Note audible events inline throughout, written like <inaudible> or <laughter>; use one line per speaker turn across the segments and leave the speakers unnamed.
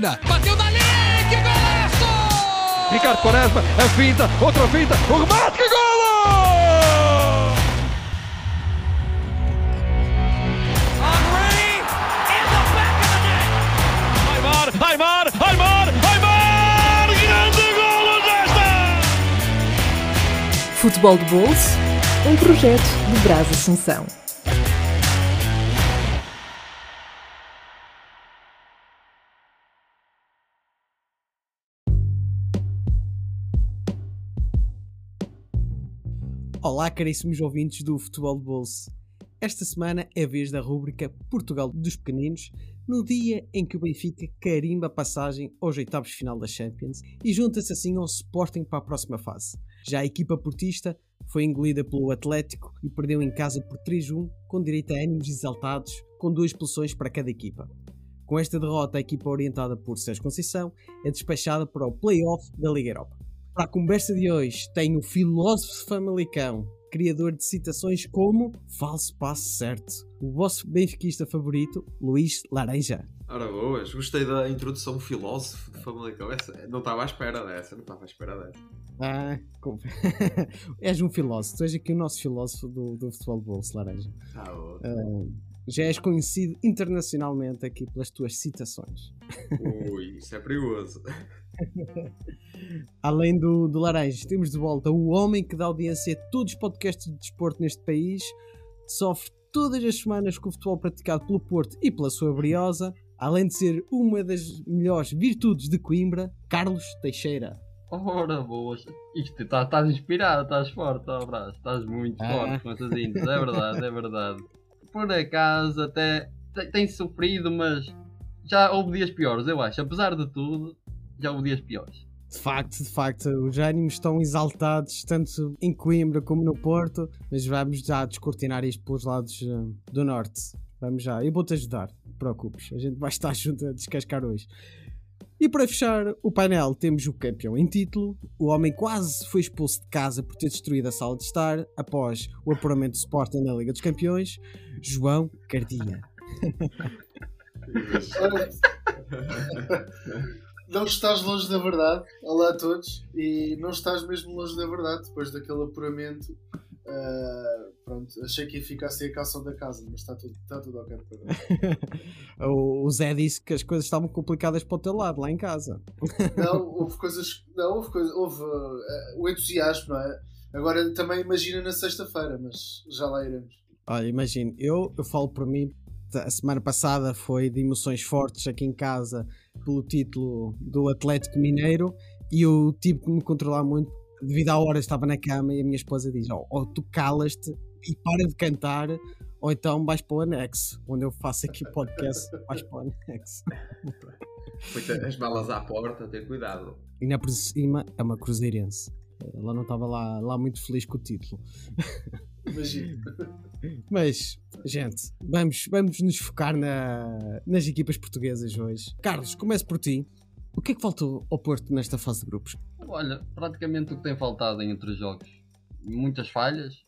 tira. Bateu dali, que golaço!
Ricardo Quaresma, a finta, outra finta, o remate, que
net.
Aymar, Aymar, Aymar, Aymar! Grande golo desta!
Futebol de Bolso, um projeto de Brás Assunção.
Olá, caríssimos ouvintes do Futebol de Bolso. Esta semana é a vez da rúbrica Portugal dos Pequeninos, no dia em que o Benfica carimba a passagem aos oitavos final da Champions e junta-se assim ao Sporting para a próxima fase. Já a equipa portista foi engolida pelo Atlético e perdeu em casa por 3-1, com direito a ânimos exaltados, com duas expulsões para cada equipa. Com esta derrota, a equipa orientada por Sérgio Conceição é despachada para o play-off da Liga Europa. Para a conversa de hoje, tenho o filósofo famalicão, criador de citações como Falso Passo Certo, o vosso benfiquista favorito, Luís Laranja.
Ora boas, gostei da introdução filósofo de Famalicão. Essa, não estava à espera dessa, não estava à espera dessa.
Ah, com- <laughs> és um filósofo, tu és aqui o nosso filósofo do, do futebol de bolso, Laranja.
Ah, boa.
Já és conhecido internacionalmente aqui pelas tuas citações.
Ui, isso é perigoso. <laughs>
Além do, do Laranja, temos de volta o homem que dá audiência a todos os podcasts de desporto neste país, sofre todas as semanas com o futebol praticado pelo Porto e pela sua briosa, além de ser uma das melhores virtudes de Coimbra, Carlos Teixeira.
Ora, boas. Isto, tá- estás inspirado, estás forte, Brás. Estás muito
Ah.
forte com essas intros. É verdade, é verdade. Por acaso, até te- tem sofrido, mas já houve dias piores, eu acho. Apesar de tudo, já houve dias piores.
De facto, de facto, os ânimos estão exaltados, tanto em Coimbra como no Porto, mas vamos já descortinar isto pelos lados eh, do norte. Vamos já, eu vou-te ajudar, não te preocupes, a gente vai estar <laughs> junto a descascar hoje. E para fechar o painel, temos o campeão em título. O homem quase foi expulso de casa por ter destruído a sala de estar após o apuramento do Sporting na Liga dos Campeões, João Cardia.
Não estás longe da verdade. Olá a todos. E não estás mesmo longe da verdade. Depois daquele apuramento, ah, pronto, achei que ia ficar sem a calção da casa, mas está tudo, está tudo ok para <laughs>
o Zé disse que as coisas estavam complicadas para o teu lado, lá em casa.
Não, <laughs> houve coisas. Não, houve, coisa, houve ah, o entusiasmo, não é? Agora também imagina na sexta-feira, mas já lá iremos.
Olha, imagino, eu, eu falo por mim, a semana passada foi de emoções fortes aqui em casa pelo título do Atlético Mineiro e eu tive que me controlar muito devido à hora estava na cama e a minha esposa diz ou, ou tu calas-te e para de cantar ou então vais para o anexo onde eu faço aqui o podcast vais para o anexo <laughs>
as malas à porta, ter cuidado.
e na por cima é uma cruzeirense ela não estava lá, lá muito feliz com o título
Imagina. <laughs>
Mas, gente, vamos, vamos nos focar na- nas equipas portuguesas hoje. Carlos, começo por ti. O que é que faltou ao Porto nesta fase de grupos?
Olha, praticamente o que tem faltado em outros jogos. Muitas falhas,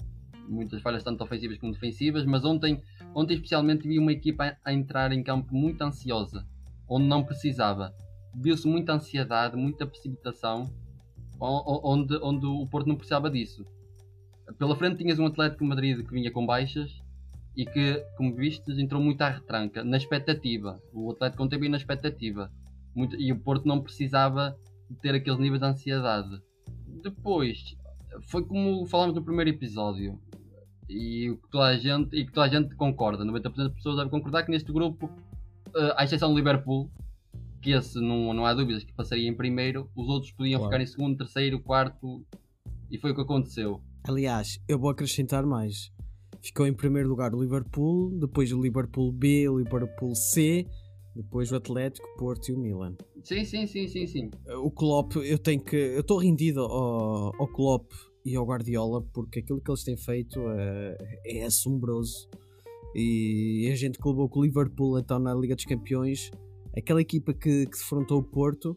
muitas falhas tanto ofensivas como defensivas, mas ontem, ontem especialmente vi uma equipa a, entrar em campo muito ansiosa, onde não precisava. Viu-se muita ansiedade, muita precipitação, onde, onde o Porto não precisava disso. Pela frente tinhas um Atlético Madrid que vinha com baixas e que, como vistes, entrou muito à retranca, na expectativa. O Atlético ontem veio na expectativa. Muito- e o Porto não precisava ter aqueles níveis de ansiedade. Depois, foi como falámos no primeiro episódio. E o que toda a gente, e que toda a gente concorda, 90% das pessoas devem concordar que neste grupo, eh, à exceção do Liverpool, que esse não, não há dúvidas que passaria em primeiro, os outros podiam
Claro.
ficar em segundo, terceiro, quarto, e foi o que aconteceu.
Aliás, eu vou acrescentar mais. Ficou em primeiro lugar o Liverpool, depois o Liverpool B, o Liverpool C, depois o Atlético, Porto e o Milan.
Sim, sim, sim, sim, sim.
O Klopp, eu tenho que. Eu estou rendido ao, ao Klopp e ao Guardiola porque aquilo que eles têm feito é, é assombroso. E a gente que levou com o Liverpool então na Liga dos Campeões, aquela equipa que, que defrontou o Porto,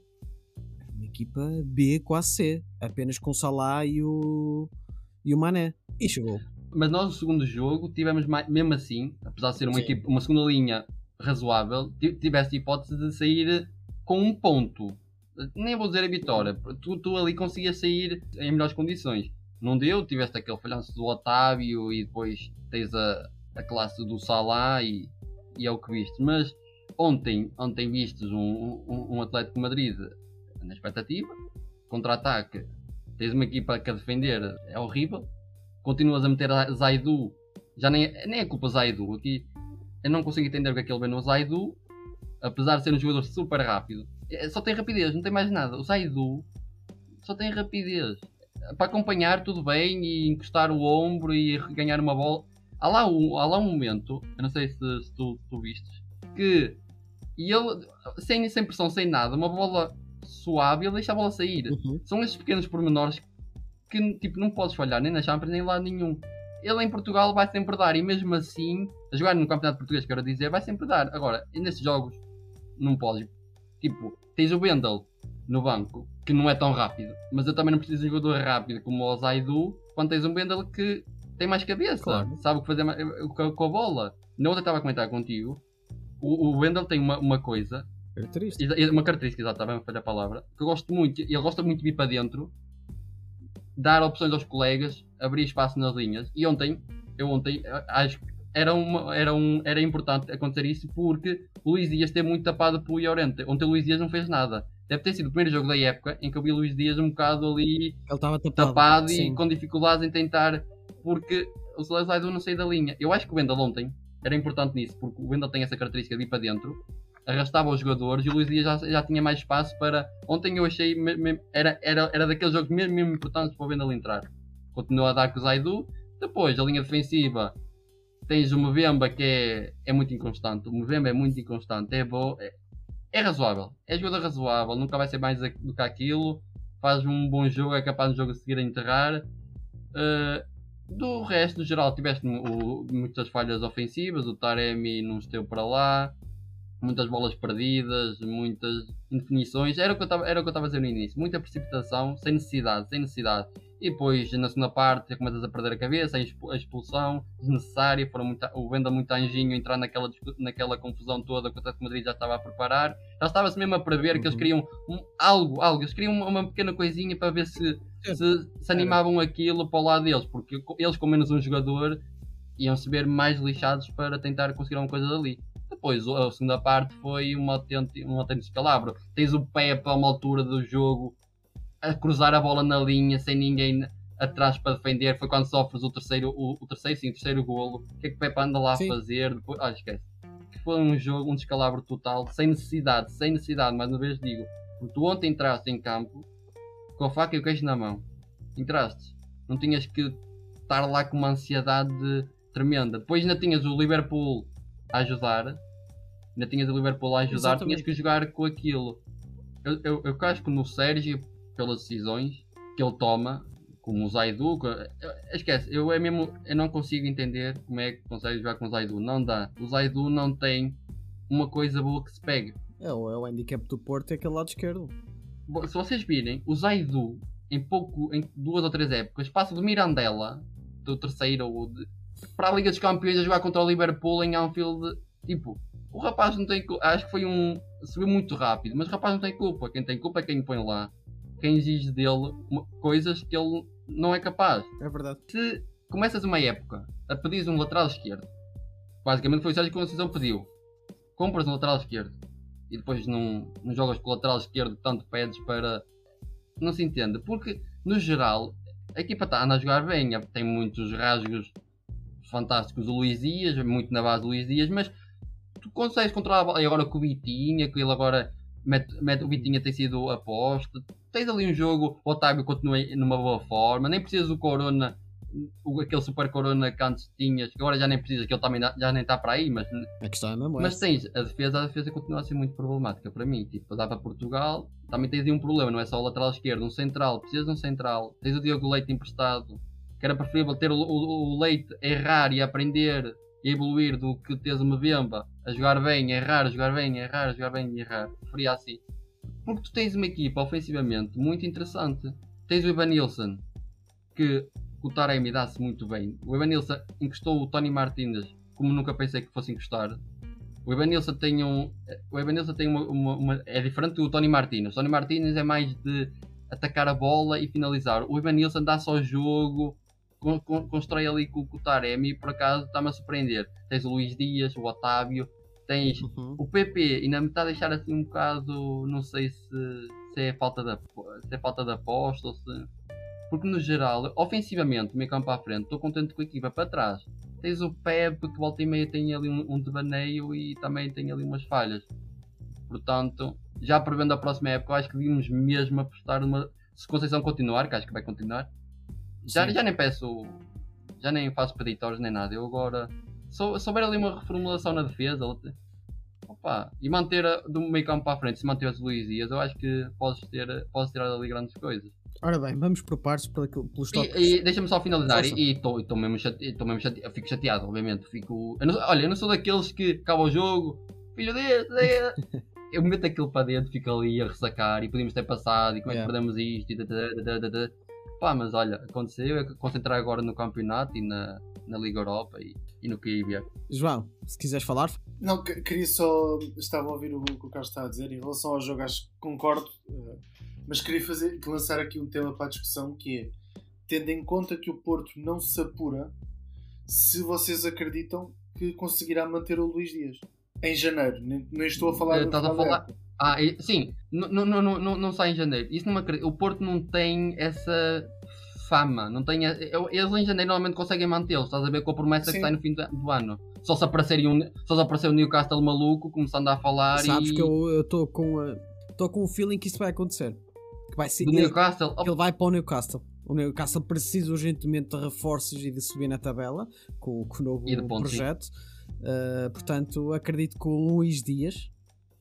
era uma equipa B, quase C, apenas com o Salah e o, e o Mané. E chegou.
Mas nós no segundo jogo tivemos mais, mesmo assim, apesar de ser uma,
Sim.
equipe, uma segunda linha razoável, ti- tivesse hipótese de sair com um ponto, nem vou dizer a vitória, tu, tu ali conseguias sair em melhores condições. Não deu, tiveste aquele falhanço do Otávio e depois tens a, a classe do Salah e, e é o que viste. Mas ontem, ontem vistes um, um, um Atlético Madrid na expectativa, contra-ataque, tens uma equipa que a defender é horrível, continuas a meter a Zaidu, já nem, nem é culpa Zaidu, aqui eu não consigo entender o que é que ele vê no Zaidu, apesar de ser um jogador super rápido, é, só tem rapidez, não tem mais nada. O Zaidu só tem rapidez. Para acompanhar tudo bem e encostar o ombro e ganhar uma bola. Há lá um, há lá um momento, eu não sei se, se tu, tu vistes, que e ele, sem, sem pressão, sem nada, uma bola suave, ele deixa a bola sair.
Uhum.
São estes pequenos pormenores que tipo, não podes falhar nem na Champions nem lá nenhum. Ele em Portugal vai sempre dar, e mesmo assim, a jogar no Campeonato Português, quero dizer, vai sempre dar. Agora, nestes jogos, não podes. Tipo, tens o Wendel no banco, que não é tão rápido, mas eu também não preciso de um jogador rápido como o Zaidu, quando tens um Wendel que tem mais cabeça,
Claro.
sabe o que fazer com, a bola. Na outra estava a comentar contigo, o, o Wendel tem uma, uma coisa
Característica.
Uma característica, exato, estava a falhar a palavra. Que eu gosto muito, ele gosta muito de vir para dentro, dar opções aos colegas, abrir espaço nas linhas. E ontem, eu ontem, acho que era, uma, era, um, era importante acontecer isso porque o Luís Dias esteve muito tapado pelo Llorente. Ontem o Luís Dias não fez nada. Deve ter sido o primeiro jogo da época em que eu vi o Luís Dias um bocado ali
tapado.
tapado e com dificuldades em tentar, porque o Salazar não saiu da linha. Eu acho que o Wendel ontem era importante nisso, porque o Wendel tem essa característica de ir para dentro, arrastava os jogadores e o Luís Dias já, já tinha mais espaço para. Ontem eu achei, era, era, era daqueles jogos mesmo, mesmo importantes para o Wendel entrar. Continua a dar com o Zaidu, depois a linha defensiva. Tens o Movemba que é, é muito inconstante. O Movemba é muito inconstante. É bom. É, é razoável. É jogador razoável. Nunca vai ser mais do que aquilo. Faz um bom jogo. É capaz de jogo a seguir a enterrar. Uh, do resto, no geral, tiveste o- muitas falhas ofensivas. O Taremi não esteve para lá. Muitas bolas perdidas, muitas indefinições. Era o que eu estava a dizer no início. Muita precipitação, sem necessidade, sem necessidade. E depois, na segunda parte, começas a perder a cabeça, a expu- a expulsão desnecessária. Foram muito, o Venda muito anjinho entrar naquela, naquela confusão toda que o Atlético de Madrid já estava a preparar. Já estava-se mesmo a prever que eles
Uhum.
queriam um- algo, algo. Eles queriam uma, uma pequena coisinha para ver se, se, se animavam aquilo para o lado deles. Porque eles, com menos um jogador, iam se ver mais lixados para tentar conseguir alguma coisa dali. Depois, a segunda parte foi uma autêntica, um autêntico descalabro. Tens o Pepe a uma altura do jogo a cruzar a bola na linha sem ninguém atrás para defender. Foi quando sofres o terceiro, o, o terceiro, sim, o terceiro golo. O que é que o Pepe anda lá
Sim.
a fazer? Depois, ah, esquece. Foi um jogo, um descalabro total, sem necessidade, sem necessidade, mais uma vez digo. Porque tu ontem entraste em campo com a faca e o queijo na mão. Entraste. Não tinhas que estar lá com uma ansiedade tremenda. Depois ainda tinhas o Liverpool a ajudar. Ainda tinhas o Liverpool a ajudar.
Exatamente.
Tinhas que jogar com aquilo. Eu, eu, eu casco no Sérgio pelas decisões que ele toma, como o Zaidu. Esquece, eu, é mesmo, eu não consigo entender como é que consegue jogar com o Zaidu. Não dá. O Zaidu não tem uma coisa boa que se pegue.
É, o, é o handicap do Porto, é aquele lado esquerdo.
Se vocês virem, o Zaidu, em pouco, em duas ou três épocas, passa do Mirandela, do terceiro, ou de- para a Liga dos Campeões a jogar contra o Liverpool em Anfield. Tipo, o rapaz não tem culpa. Acho que foi um. subiu muito rápido, mas o rapaz não tem culpa. Quem tem culpa é quem o põe lá. Quem exige dele coisas que ele não é capaz.
É verdade.
Se começas uma época a pedir um lateral esquerdo, basicamente foi o Sérgio que a decisão pediu. Compras um lateral esquerdo e depois não, não jogas com o lateral esquerdo que tanto pedes para. Não se entende. Porque, no geral, a equipa está a jogar bem, tem muitos rasgos fantásticos. O Luís Dias, muito na base do Luís Dias, mas tu consegues controlar a bola. E agora com o Vitinha, que ele agora mete, mete- o Vitinha tem sido aposta. Tens ali um jogo, o Otávio continua numa boa forma, nem precisas do Corona, o, aquele super Corona que antes tinhas, que agora já nem precisas, que ele também já nem está para aí, mas
A questão é mesmo
mas tens a defesa, a defesa continua a ser muito problemática para mim. Tipo, dá para Portugal, também tens aí um problema, não é só o lateral esquerdo, um central, precisas de um central. Tens o Diogo Leite emprestado, que era preferível ter o, o- o Leite a errar e aprender evoluir do que teres o Mbemba a jogar bem, errar, a jogar bem, errar, a jogar bem e errar. Preferia assim. Porque tu tens uma equipa ofensivamente muito interessante. Tens o Evanilson, que o Taremi dá-se muito bem. O Evanilson encostou o Tony Martínez como nunca pensei que fosse encostar O Evanilson tem um. O Evanilson tem uma, uma- uma- É diferente do Tony Martínez. O Tony Martínez é mais de atacar a bola e finalizar. O Evanilson dá só jogo, con- con- constrói ali com, com o Taremi e por acaso está-me a surpreender. Tens o Luís Dias, o Otávio, tens
Uhum.
o PP ainda me está a deixar assim um bocado, não sei se, se é falta de, se é falta de aposta ou se. Porque no geral, ofensivamente, meio campo à frente, estou contente com a equipa para trás. Tens o Pepe que volta e meia tem ali um, um devaneio e também tem ali umas falhas. Portanto, já prevendo a próxima época, acho que devíamos mesmo apostar numa. Se Conceição continuar, que acho que vai continuar, já,
Sim.
já nem peço. Já nem faço peditórios nem nada. Eu agora. Se sou- se houver ali uma reformulação na defesa, opa, e manter a- do meio campo para a frente, se manter os Luís Dias, eu acho que podes ter, podes tirar ali grandes coisas.
Ora bem, vamos por partes pelo- pelos tópicos.
E, e deixa-me só finalizar,
Força.
e estou mesmo, chate, tô mesmo chate, fico chateado, obviamente. Fico, eu não- olha, eu não sou daqueles que acaba o jogo, filho desse, é. <laughs> eu meto aquilo para dentro, fico ali a ressacar e podíamos ter passado, e como é que
Yeah.
perdemos isto, e tata, tata, tata. Pá, mas olha, aconteceu, é que concentrar agora no campeonato e na, na Liga Europa e, e no ver.
João, se quiseres falar,
Não, que- queria só. Estava a ouvir o que o Carlos está a dizer em relação ao jogo, acho que concordo, eh, mas queria fazer, lançar aqui um tema para a discussão que é tendo em conta que o Porto não se apura, se vocês acreditam que conseguirá manter o Luís Dias em janeiro, nem, nem estou a falar
Eh,
do
estás a falar-. Ah, sim, não, não, não, não, não sai em janeiro. Isso não acredito. O Porto não tem essa fama. Não eu- eles em janeiro normalmente conseguem mantê-los. Estás a ver com a promessa
Sim.
que sai no fim do, do ano. Só se aparecer um, só se aparecer o Newcastle maluco, começando a falar
sabes
e
que eu estou com estou com o feeling que isso vai acontecer. Que vai ser
do
ele,
Newcastle. oh,
ele vai para o Newcastle. O Newcastle precisa urgentemente de reforços e de subir na tabela com, com o novo
E
projeto. Uh, portanto, acredito que o Luís Dias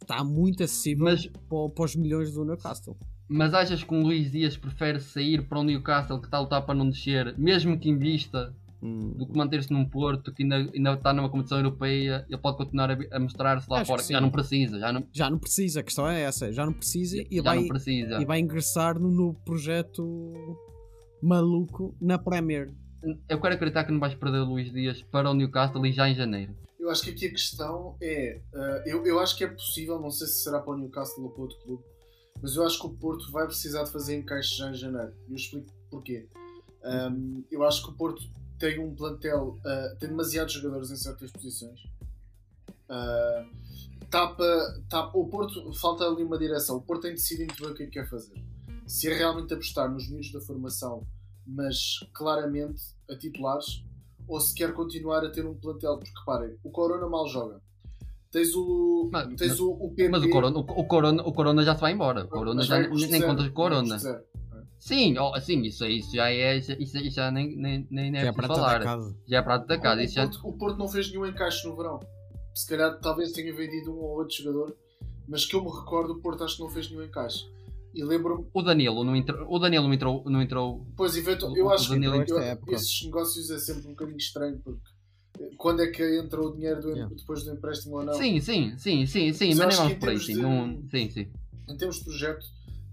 está muito acessível
Mas-
para, para os milhões do Newcastle.
Mas achas que um Luís Dias prefere sair para um Newcastle que está a lutar para não descer, mesmo que invista,
Hum,
do que manter-se num Porto que ainda, ainda está numa competição europeia? Ele pode continuar a, a mostrar-se lá
Acho
fora.
que
Já não precisa, já não,
já não precisa, a questão é essa. Já não precisa e,
já
vai,
não precisa.
e vai ingressar no novo projeto maluco na Premier.
Eu quero acreditar que não vais perder o Luís Dias para o Newcastle e já em janeiro.
Eu acho que aqui a questão é. eh, eu, eu acho que é possível, não sei se será para o Newcastle ou para outro clube, mas eu acho que o Porto vai precisar de fazer encaixe já em janeiro. E eu explico porquê. Um, eu acho que o Porto tem um plantel, eh, tem demasiados jogadores em certas posições. Uh, tapa, tapa, o Porto falta ali uma direção. O Porto tem de decidir muito bem o que é que quer fazer. Se é realmente apostar nos miúdos da formação, mas claramente a titulares, ou se quer continuar a ter um plantel, porque reparem, o Corona mal joga. Tens o.
Mas-
tens o, o PP.
Mas o Corona, o, o Corona, o Corona já se vai embora. O Corona
mas
já nem, o
vai
Corona.
zero.
Sim, oh, sim, isso, isso já é. Isso, isso já nem, nem, nem, é
é prata
falar.
da casa.
Já é prato da casa.
o,
Isso já,
Porto, o Porto não fez nenhum encaixe no verão. Se calhar talvez tenha vendido um ou outro jogador, mas que eu me recordo, o Porto acho que não fez nenhum encaixe. E lembro-me,
o Danilo não entrou. O Danilo não entrou. Não entrou
pois eventu-
O-
eu acho que eu- esses negócios é sempre um bocadinho estranho porque quando é que entra o dinheiro do-
Yeah.
depois do empréstimo ou não?
Sim, sim, sim, sim, sim,
Mas
mas nem vamos por aí. Sim,
de-
não, sim, sim.
em termos de projeto,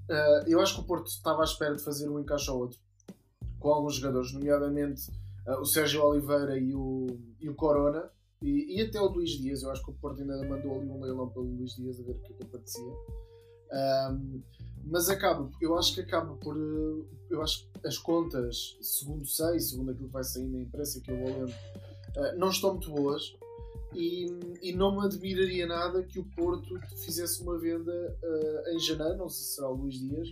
eh, eu acho que o Porto estava à espera de fazer um encaixe ao outro com alguns jogadores, nomeadamente eh, o Sérgio Oliveira e o, e o Corona e, e até o Luís Dias. Eu acho que o Porto ainda mandou ali um leilão pelo Luís Dias a ver o que é que acontecia. Ahm, mas acaba, eu acho que acaba por. eh, Eu acho que as contas, segundo sei, segundo aquilo que vai sair na imprensa que eu vou lendo, eh, não estão muito boas. E, e não me admiraria nada que o Porto fizesse uma venda eh, em janeiro, não sei se será o Luís Dias,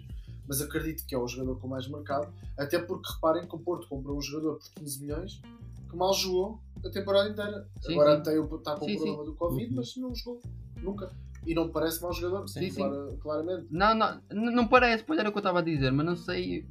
mas acredito que é o jogador com mais mercado, até porque reparem que o Porto comprou um jogador por 15 milhões que mal jogou a temporada inteira.
Sim,
Agora
sim.
tem está com
Sim,
o problema do Covid,
Uhum.
mas não jogou nunca. E não parece mau jogador,
Sim, sim.
clara- claramente.
Não, não, não parece, pois era o que eu estava a dizer, mas não sei.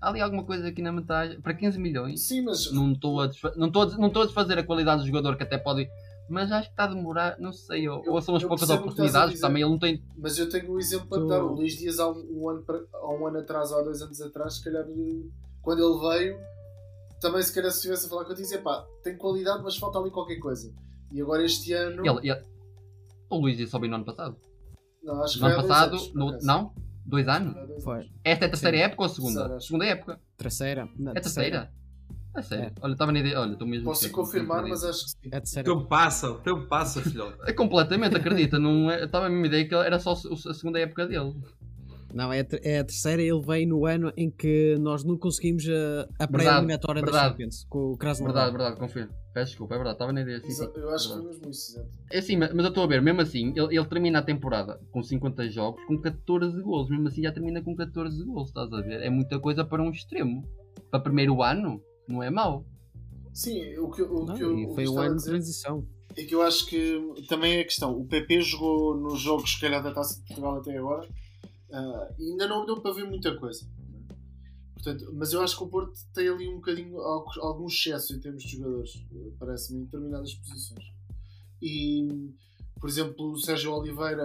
há ali alguma coisa aqui na metade. Para 15 milhões,
Sim, mas
não estou a, desfa- não estou a, não estou a desfazer a qualidade do jogador que até pode. Mas acho que está a demorar, não sei, ou,
Eu-
ou são as
eu
poucas oportunidades, também ele não tem.
Mas eu tenho um exemplo para
Tu-
dar. O Luís Dias, há um, um ano, há um ano atrás, ou há dois anos atrás, se calhar, eh, quando ele veio, também se calhar se estivesse a falar contigo, dizia pá, tem qualidade, mas falta ali qualquer coisa. E agora este ano.
Ele, ele- o Luís ia só vir no ano passado.
não, acho que
No
foi
ano passado,
anos,
no- não? Dois anos?
Foi.
Esta é a terceira
Sim.
época ou a segunda?
Terceira,
segunda época.
Terceira. Na
É a terceira? É sério.
É.
Olha, estava na ideia. Olha, estou mesmo.
Posso confirmar, mas acho que sim.
É sério.
tempo passa, tempo passa, filhote.
É completamente, acredita. Não é, estava a mesma ideia que era só a segunda época dele.
Não, é é a terceira. Ele veio no ano em que nós não conseguimos a, a pré-eliminatória da
verdade.
Champions com o Krasnodar.
Verdade, verdade, confio. Peço desculpa, é verdade, estava na ideia. Sim, sim.
Exa- Eu acho que foi mesmo isso, exato.
É assim, mas mas eu estou a ver, mesmo assim, ele, ele termina a temporada com 50 jogos com 14 golos. Mesmo assim, já termina com 14 golos, estás a ver? É muita coisa para um extremo. Para primeiro ano, não é mau.
Sim, o que, eu- o
Não,
que eu,
e
o
foi um
a
ano de transição.
é que eu acho que também é a questão. O PP jogou nos jogos, se calhar, da Taça de Portugal até agora e ainda não deu para ver muita coisa. Portanto, mas eu acho que o Porto tem ali um bocadinho algum excesso em termos de jogadores, eh, parece-me, em determinadas posições. E, por exemplo, o Sérgio Oliveira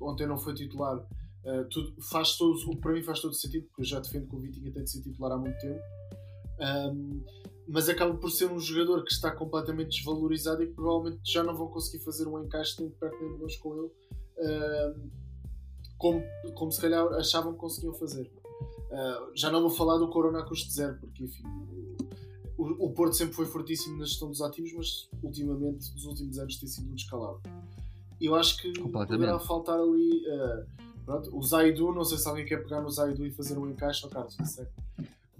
ontem não foi titular. eh, tudo, faz todo, para mim faz todo sentido, porque eu já defendo que o Vitinha tem de ser titular há muito tempo. Ahm, mas acaba por ser um jogador que está completamente desvalorizado e que provavelmente já não vão conseguir fazer um encaixe nem de perto nem de longe com ele ahm, como, como se calhar achavam que conseguiam fazer. Ah, já não vou falar do Corona a custo zero, porque enfim, o, o Porto sempre foi fortíssimo na gestão dos ativos, mas ultimamente, nos últimos anos, tem sido um descalado. Eu acho que poderá faltar ali ah, pronto, o Zaidu. Não sei se alguém quer pegar no Zaidu e fazer um encaixe, ou Carlos, não sei.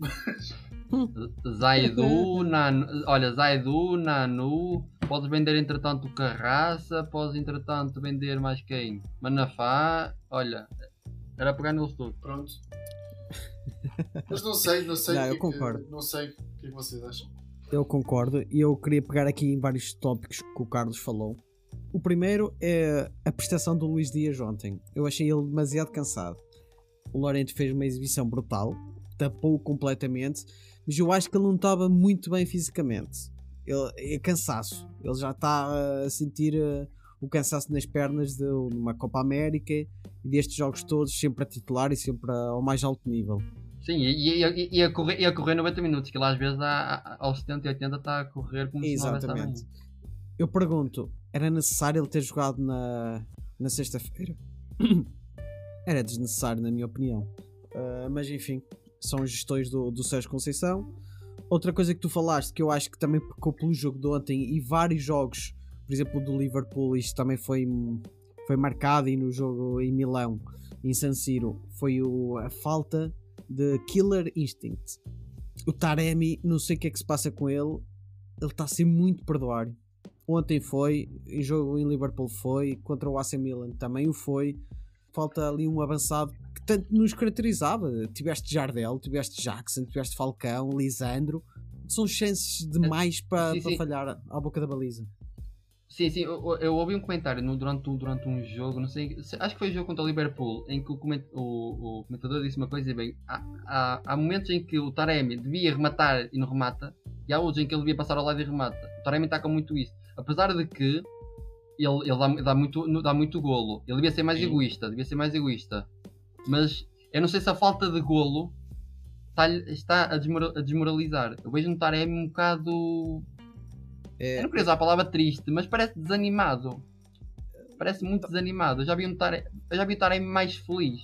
<laughs>
Zaidu, Nanu. Olha, Zaidu, Nanu. Podes vender entretanto o Carraça. Podes entretanto vender mais quem? Manafá. Olha, era pegar neles todos.
Pronto. Mas não sei, não sei.
Não,
que
eu
é que-
concordo.
não sei o que é que vocês acham.
Eu concordo e eu queria pegar aqui em vários tópicos que o Carlos falou. O primeiro é a prestação do Luís Dias ontem. Eu achei ele demasiado cansado. O Lorente fez uma exibição brutal, tapou completamente, mas eu acho que ele não estava muito bem fisicamente. Ele, é cansaço. Ele já está a sentir eh, o cansaço nas pernas de uma Copa América e destes jogos todos, sempre a titular e sempre a- ao mais alto nível.
Sim, e, e, e, a correr, e a correr 90 minutos, que ele às vezes há- aos 70 e 80 está a correr como se não
Exatamente. Eu pergunto, era necessário ele ter jogado na, na sexta-feira? <coughs> era desnecessário, na minha opinião. Ah, mas enfim, são gestões do, do Sérgio Conceição. Outra coisa que tu falaste, que eu acho que também pecou pelo jogo de ontem e vários jogos, por exemplo, do Liverpool, isto também foi, foi marcado e no jogo em Milão, em San Siro, foi o, a falta de Killer Instinct. O Taremi, não sei o que é que se passa com ele, ele está a ser muito perdoário. Ontem foi, em jogo em Liverpool foi, contra o AC Milan também o foi. Falta ali um avançado que tanto nos caracterizava. Tiveste Jardel, tiveste Jackson, tiveste Falcão, Lisandro. São chances demais para, falhar à boca da baliza.
Sim, sim, eu, eu ouvi um comentário no- durante, um, durante um jogo, não sei, se- acho que foi o jogo contra o Liverpool, em que o, coment- o- o comentador disse uma coisa e bem, há, há, há momentos em que o Taremi devia rematar e não remata, e há outros em que ele devia passar ao lado e remata. O Taremi está com muito isso. Apesar de que ele, ele dá, dá muito, dá muito golo, ele devia ser mais
Sim.
egoísta, devia ser mais egoísta. Mas eu não sei se a falta de golo está, está a desmoralizar. Eu vejo no Taremi um bocado
É,
eu não queria usar a palavra triste, mas parece desanimado. Parece muito desanimado. Eu já vi Taremi, eu já vi o Taremi mais feliz.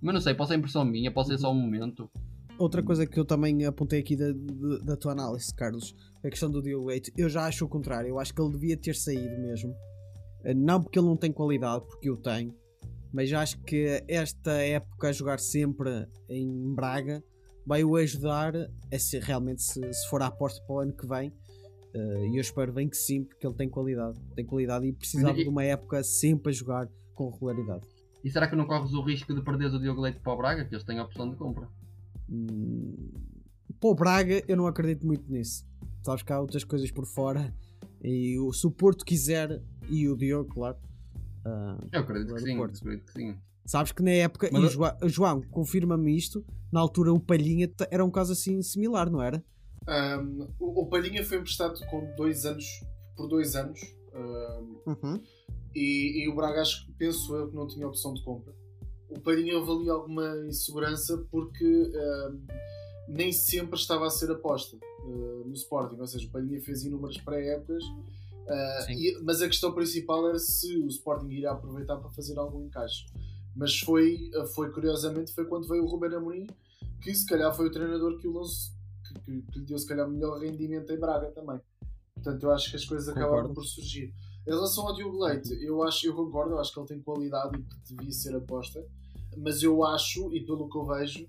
Mas não sei, pode ser impressão minha, pode ser só um momento.
Outra coisa que eu também apontei aqui da, da, da tua análise, Carlos, a questão do Diogo Leite, eu já acho o contrário. Eu acho que ele devia ter saído mesmo. Eh, Não porque ele não tem qualidade, porque eu tenho, mas acho que esta época a jogar sempre em Braga vai o ajudar a ser realmente, se, se for a aposta para o ano que vem. Eh, E eu espero bem que sim, porque ele tem qualidade. Tem qualidade e precisava
E-
de uma época sempre a jogar com regularidade.
E será que não corres o risco de perderes o Diogo Leite para o Braga? Que eles têm a opção de compra.
Hum, Para o Braga, eu não acredito muito nisso. Sabes que há outras coisas por fora. E o, se o Porto quiser, e o Diogo, claro. ah,
Eu acredito que sim,
Porto.
acredito que sim.
sabes que na época.
Mas
e o João, João confirma-me isto. Na altura, o Palhinha era um caso assim similar, não era?
Ahm, o, o Palhinha foi emprestado com dois anos, por dois anos. ahm, e, e o Braga, acho que penso eu que não tinha opção de compra. O Palhinha houve ali alguma insegurança porque ahm, nem sempre estava a ser aposta ah, no Sporting. Ou seja, o Palhinha fez inúmeras pré-épocas. ah,
Sim.
e- mas a questão principal era se o Sporting iria aproveitar para fazer algum encaixe. Mas foi, foi curiosamente foi quando veio o Ruben Amorim que se calhar foi o treinador que o lançou, que, que- que lhe deu se calhar melhor rendimento em Braga também. Portanto, eu acho que as coisas
Concordo.
acabaram por surgir. Em relação ao Diogo Leite, eu acho, eu concordo, eu acho que ele tem qualidade e que devia ser aposta, mas eu acho, e pelo que eu vejo,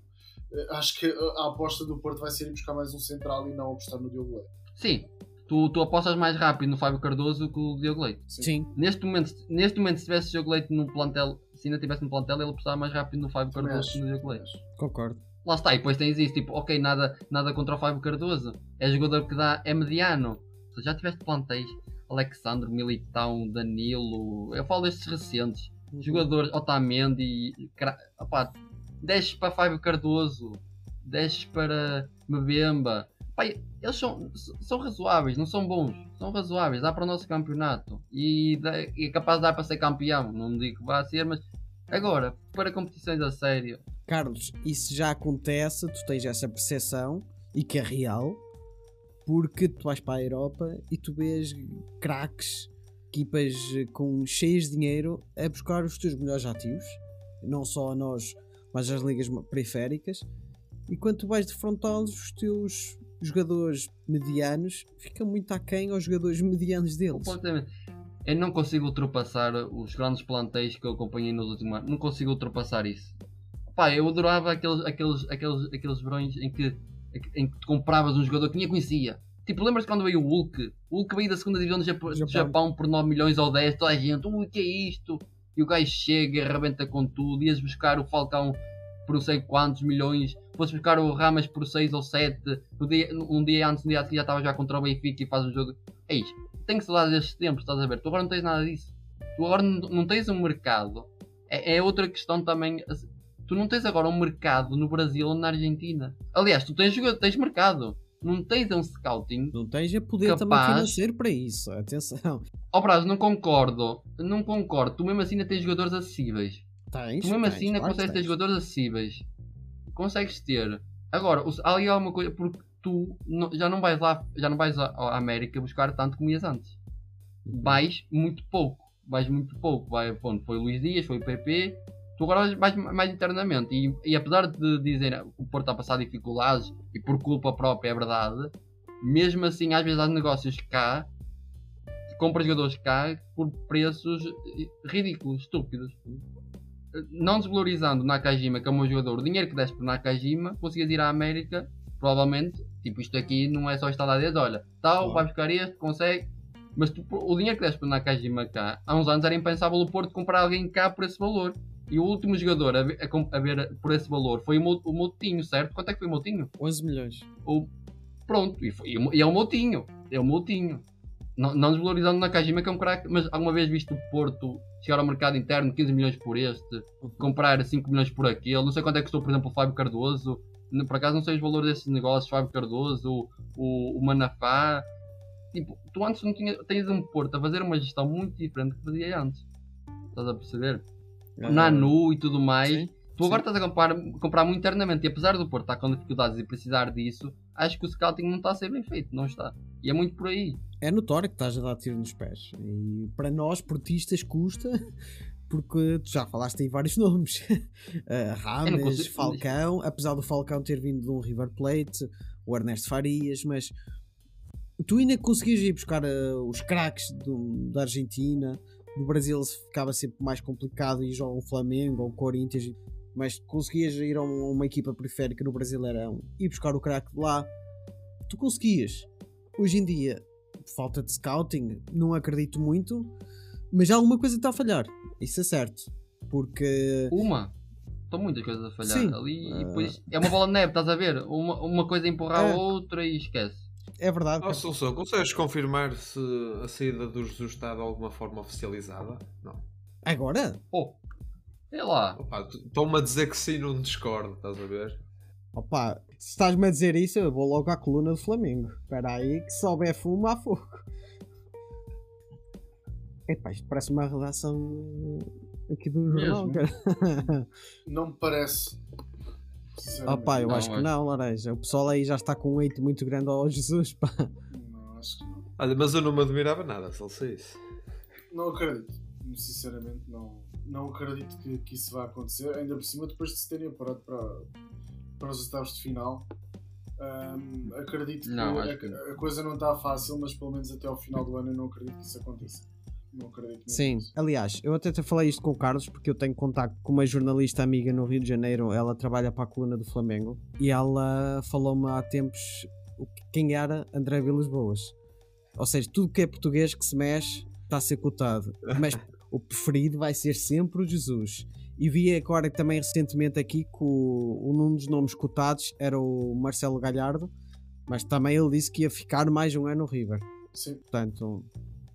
eh, acho que a, aposta do Porto vai ser ir buscar mais um central e não apostar no Diogo Leite.
Sim, tu, tu apostas mais rápido no Fábio Cardoso que o Diogo Leite.
Sim,
Neste momento, neste momento se tivesse Diogo Leite no plantel, se ainda tivesse no plantel, ele apostava mais rápido no Fábio
Também
Cardoso
acho.
que no Diogo Leite.
concordo.
Lá está, e depois tens isso, tipo, ok, nada, nada contra o Fábio Cardoso. É jogador que dá, é mediano. Tu já tiveste plantéis, Alexandre, Militão, Danilo, eu falo destes recentes. Jogadores, Otamendi, opá, desces para Fábio Cardoso, desces para Mbemba. Pá, eles são, são razoáveis, não são bons, são razoáveis, dá para o nosso campeonato e, dá- e é capaz de dar para ser campeão. Não digo que vá ser, mas agora, para competições a sério,
Carlos, isso já acontece, tu tens essa percepção e que é real, porque tu vais para a Europa e tu vês craques, equipas com cheias de dinheiro a buscar os teus melhores ativos, não só a nós, mas as ligas periféricas, e quando tu vais defrontá-los, os teus jogadores medianos ficam muito aquém aos jogadores medianos deles.
Completamente. Eu não consigo ultrapassar os grandes plantéis que eu acompanhei nos últimos anos. Não consigo ultrapassar isso. Pá, eu adorava aqueles, aqueles, aqueles, aqueles verões em que, em que compravas um jogador que ninguém conhecia. Tipo, lembras quando veio o Hulk? O Hulk veio da segunda divisão do Japão,
Japão.
Japão por 9 milhões ou 10, toda a gente, ui, que é isto? E o gajo chega e arrebenta com tudo, ias buscar o Falcão por não sei quantos milhões, fosse buscar o Ramas por 6 ou 7, no dia, um dia antes, no dia a seguir já estava já contra o Benfica e faz um jogo. Eis, tenho saudades destes tempos, estás a ver? Tu agora não tens nada disso. Tu agora não, tens um mercado. É, é outra questão também. assim, Tu não tens agora um mercado no Brasil ou na Argentina. Aliás, tu tens, tens mercado. Não tens um scouting.
Não tens é poder também
Capaz.
financeiro para isso, atenção.
Ó Braz, não concordo. Não concordo. Tu mesmo assim ainda tens jogadores acessíveis.
Tens,
Tu mesmo
tens,
assim ainda
claro
consegues ter
tens.
jogadores acessíveis. Consegues ter. Agora, há ali alguma coisa. Porque tu não- já não vais lá, já não vais à América buscar tanto como ias antes. Vais muito pouco. Vais muito pouco. Vai, pronto, foi o Luís Dias, foi o PP. Tu agora vais mais, mais internamente. E, e apesar de dizer que o Porto está a passar dificuldades e por culpa própria é verdade, mesmo assim às vezes há negócios cá, compra jogadores cá por preços ridículos, estúpidos não desvalorizando Nakajima, que é o meu jogador, o dinheiro que deste por Nakajima, conseguias ir à América, provavelmente, tipo, isto aqui não é só estar lá a dizer, olha, tal,
Claro.
vai buscar este, consegue, mas tu- o dinheiro que deste por Nakajima cá, há uns anos era impensável o Porto comprar alguém cá por esse valor. E o último jogador a ver, a a ver por esse valor foi o, o Moutinho, certo? Quanto é que foi o Moutinho?
11 milhões.
O, pronto, e, foi- e é o Moutinho, é o Moutinho. Não, não desvalorizando Nakajima, que é um craque, mas alguma vez visto o Porto chegar ao mercado interno 15 milhões por este, comprar 5 milhões por aquele, não sei quanto é que custou, por exemplo, o Fábio Cardoso, por acaso não sei os valores desses negócios, Fábio Cardoso, o, o, Manafá. Tipo, tu antes não tinha, tens um Porto a fazer uma gestão muito diferente do que fazia antes. Estás a perceber?
Ah,
Nanu e tudo mais.
sim,
tu agora estás a comprar, comprar muito internamente e apesar do Porto estar com dificuldades e precisar disso, acho que o scouting não está a ser bem feito, não está. E é muito por aí.
É notório que estás a dar tiro nos pés. E para nós, portistas, custa, porque tu já falaste aí vários <laughs> nomes. Uh, Rames,
consigo-
Falcão, apesar do Falcão ter vindo de um River Plate, o Ernesto Farias, mas tu ainda conseguias ir buscar uh, os craques do- da Argentina, do Brasil ficava sempre mais complicado e joga um Flamengo ou um Corinthians, mas conseguias ir a um- uma equipa periférica no Brasileirão e buscar o craque de lá. Tu conseguias. Hoje em dia, falta de scouting, não acredito muito, mas alguma coisa está a falhar. Isso é certo. Porque
Uma. Estão muitas coisas a falhar
Sim.
ali
Ah.
e depois é uma bola de neve, estás a ver? Uma, uma coisa empurrar
É.
a outra e esquece.
é verdade.
Ó, Assunção, consegues confirmar se a saída do Jesus está de alguma forma oficializada? Não.
Agora?
Oh, é lá.
Estão-me a dizer que sim num Discord, estás a ver?
Opa, se estás-me a dizer isso, eu vou logo à coluna do Flamengo. Espera aí, que se houver fumo, há fogo. Epá, isto parece uma redação aqui do jornal,
Mesmo?
cara. <laughs>
Não me parece.
Opa, eu
Não,
acho que
acho-
não, Laranja. O pessoal aí já está com um hate muito grande ao Jesus, pá.
Não, acho que não.
Olha, mas eu não me admirava nada se ele saísse.
Não acredito. Sinceramente, não, não acredito que, que isso vá acontecer. Ainda por cima, depois de se terem apurado para, para os estados de final. Ahm, acredito que,
Não,
a,
que-
a coisa não está fácil, mas pelo menos até ao final do ano eu não acredito que isso aconteça. Não acredito
Sim, aliás, eu até te falei isto com o Carlos porque eu tenho contacto com uma jornalista amiga no Rio de Janeiro, ela trabalha para a coluna do Flamengo e ela falou-me há tempos quem era André Vilas Boas. Ou seja, tudo que é português que se mexe está a ser cotado, mas o preferido vai ser sempre o Jesus. E vi agora também recentemente aqui que o, um dos nomes cotados era o Marcelo Galhardo, mas também ele disse que ia ficar mais um ano no River.
Sim.
Portanto,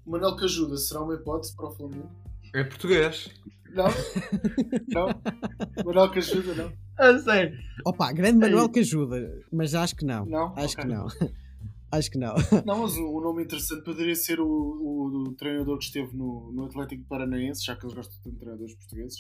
O Manuel que ajuda será uma hipótese para o Flamengo?
É português.
Não? <laughs> não? Manuel que ajuda, não?
A sério.
Opa, grande Manuel que ajuda, mas acho que não.
Não?
Acho
Ok.
que não. <laughs> acho que não.
Não, mas um, um nome interessante poderia ser o, o, o treinador que esteve no, no Atlético Paranaense, já que eles gostam tanto de treinadores portugueses.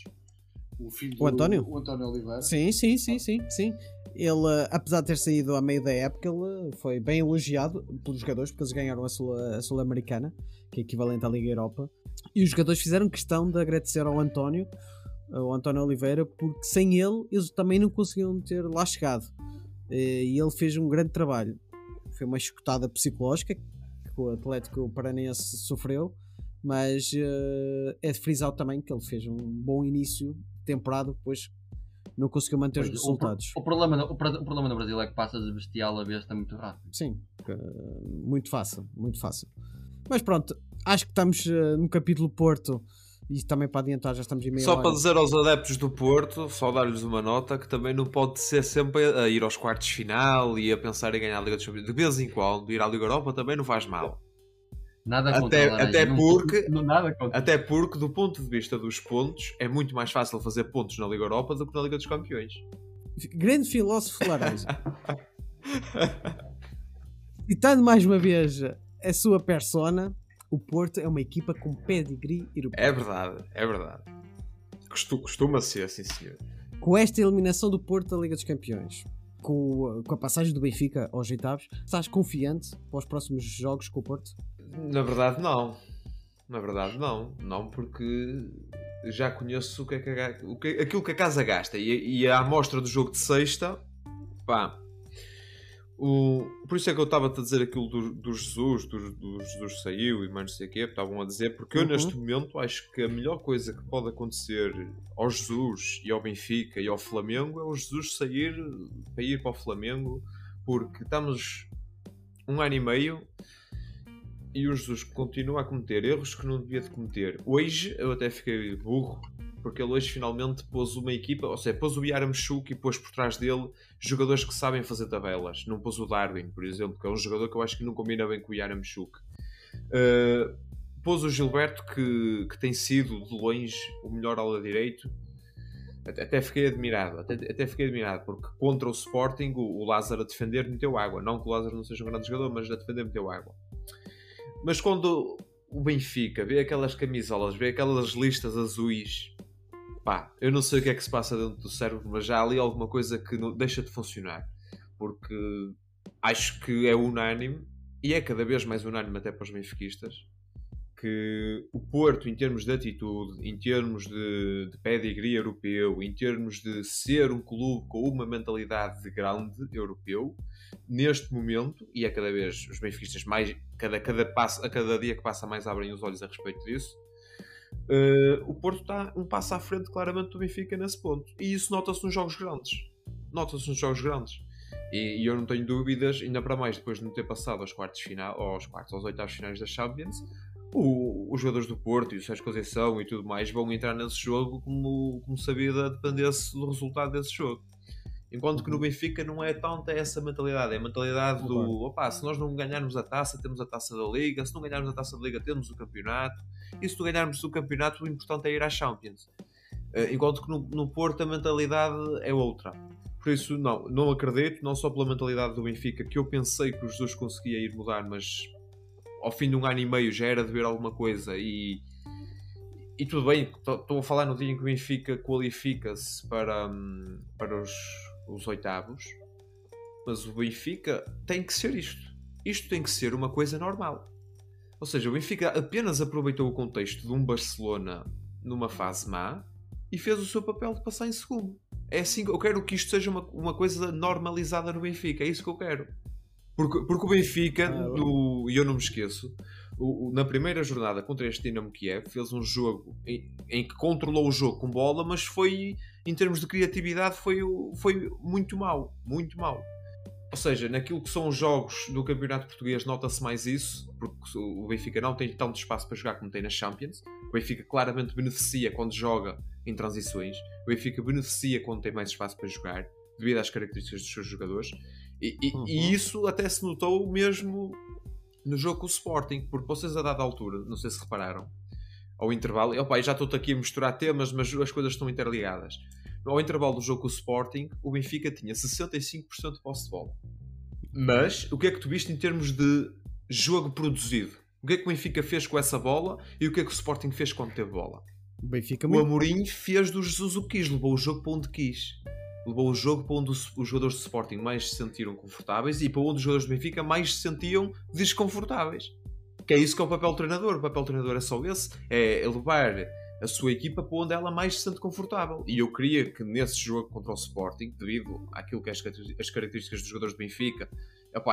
O filho
O António?
O António Oliveira.
Sim, sim, sim, sim, sim. Ele, eh, apesar de ter saído a meio da época, ele foi bem elogiado pelos jogadores, porque eles ganharam a Sul- Sul-Americana, que é equivalente à Liga Europa. E os jogadores fizeram questão de agradecer ao António, ao António Oliveira, porque sem ele eles também não conseguiam ter lá chegado. Eh, E ele fez um grande trabalho. Foi uma escutada psicológica que o Atlético Paranense sofreu, mas eh, é de frisar também que ele fez um bom início temporada, depois não conseguiu manter os
Pois, o,
resultados.
o problema, no- o, o problema no Brasil é que passas de bestial a besta muito rápido.
Sim, eh, muito fácil, muito fácil. Mas pronto, acho que estamos eh, no capítulo Porto e também para adiantar já estamos em meia
Só
hora.
para dizer aos adeptos do Porto, só dar-lhes uma nota que também não pode ser sempre a ir aos quartos de final e a pensar em ganhar a Liga dos Campeões. De vez em quando, ir à Liga Europa também não faz mal.
Nada
Até-
laranja,
até porque- <laughs>
não- nada.
Até porque, do ponto de vista dos pontos, é muito mais fácil fazer pontos na Liga Europa do que na Liga dos Campeões.
Grande filósofo laranja. <laughs> Citando mais uma vez a sua persona, o Porto é uma equipa com pedigree europeu.
É verdade, é verdade. Costu- Costuma ser, sim senhor.
Com esta eliminação do Porto da Liga dos Campeões, com, com a passagem do Benfica aos oitavos, estás confiante para os próximos jogos com o Porto?
Na verdade, não. Na verdade, não. Não, porque já conheço o que é que a o que- aquilo que a casa gasta. E, e a amostra do jogo de sexta, pá. O, por isso é que eu estava a dizer aquilo do, do Jesus, do, do Jesus saiu e mais não sei o quê, estavam a dizer, porque eu
Uhum.
neste momento acho que a melhor coisa que pode acontecer ao Jesus e ao Benfica e ao Flamengo é o Jesus sair para ir para o Flamengo, porque estamos um ano e meio e o Jesus continua a cometer erros que não devia de cometer. Hoje eu até fiquei burro, porque ele hoje finalmente pôs uma equipa, ou seja, pôs o Yaramchuk e pôs por trás dele jogadores que sabem fazer tabelas. Não pôs o Darwin, por exemplo, que é um jogador que eu acho que não combina bem com o Yaramchuk. Uh, pôs o Gilberto, que, que tem sido de longe o melhor ala direito. Até, até fiquei admirado, até, até fiquei admirado, porque contra o Sporting, o, o Lázaro a defender meteu água. Não que o Lázaro não seja um grande jogador, mas a defender meteu água. Mas quando o Benfica vê aquelas camisolas, vê aquelas listas azuis, pá, eu não sei o que é que se passa dentro do cérebro, mas já há ali alguma coisa que não deixa de funcionar. Porque acho que é unânime, e é cada vez mais unânime até para os benfiquistas, que o Porto, em termos de atitude, em termos de, de pedigree europeu, em termos de ser um clube com uma mentalidade de grande europeu, neste momento, e é cada vez os benfiquistas mais, cada, cada passo, a cada dia que passa mais abrem os olhos a respeito disso, eh, o Porto está um passo à frente claramente do Benfica nesse ponto. E isso nota-se nos jogos grandes. Nota-se nos jogos grandes. E, e eu não tenho dúvidas, ainda para mais depois de não ter passado aos quartos final, aos quartos, aos oitavos finais da Champions, o- os jogadores do Porto e o Sérgio Conceição e tudo mais vão entrar nesse jogo como, como sabia dependesse do resultado desse jogo. Enquanto que no Benfica não é tanta essa mentalidade, é a mentalidade do opá, se nós não ganharmos a taça, temos a taça da Liga, se não ganharmos a taça da Liga, temos o campeonato, e se não ganharmos o campeonato, o importante é ir à Champions. Eh, Enquanto que no, no Porto a mentalidade é outra. Por isso, não, não acredito, não só pela mentalidade do Benfica, que eu pensei que o Jesus conseguia ir mudar, mas ao fim de um ano e meio já era de ver alguma coisa e. E tudo bem, estou a falar no dia em que o Benfica qualifica-se para, hum, para os, os oitavos, mas o Benfica tem que ser isto. Isto tem que ser uma coisa normal. Ou seja, o Benfica apenas aproveitou o contexto de um Barcelona numa fase má e fez o seu papel de passar em segundo. É assim que eu quero que isto seja uma, uma coisa normalizada no Benfica, é isso que eu quero. Porque, porque o Benfica,
Ah,
no- e eu não me esqueço, o- o- na primeira jornada contra este Dinamo Kiev, fez um jogo em, em que controlou o jogo com bola, mas foi, em termos de criatividade, foi, foi muito mau. Muito mau. Ou seja, naquilo que são os jogos do Campeonato Português, nota-se mais isso, porque o Benfica não tem tanto espaço para jogar como tem na Champions. O Benfica claramente beneficia quando joga em transições. O Benfica beneficia quando tem mais espaço para jogar, devido às características dos seus jogadores. E, e-
Uhum.
e isso até se notou mesmo no jogo com o Sporting, porque vocês a dada altura, não sei se repararam, ao intervalo, e, opa, já estou aqui a misturar temas, mas as coisas estão interligadas. Ao intervalo do jogo com o Sporting, o Benfica tinha 65% de posse de bola. Mas o que é que tu viste em termos de jogo produzido? O que é que o Benfica fez com essa bola e o que é que o Sporting fez quando teve bola?
O Benfica
O. Amorim fez do Jesus o que quis, levou o jogo para onde quis. Levou o jogo para onde os, os jogadores de Sporting mais se sentiram confortáveis e para onde os jogadores do Benfica mais se sentiam desconfortáveis. Que é isso que é o papel do treinador. O papel do treinador é só esse: é levar a sua equipa para onde ela mais se sente confortável. E eu queria que nesse jogo contra o Sporting, devido àquilo que é as características- as características dos jogadores do Benfica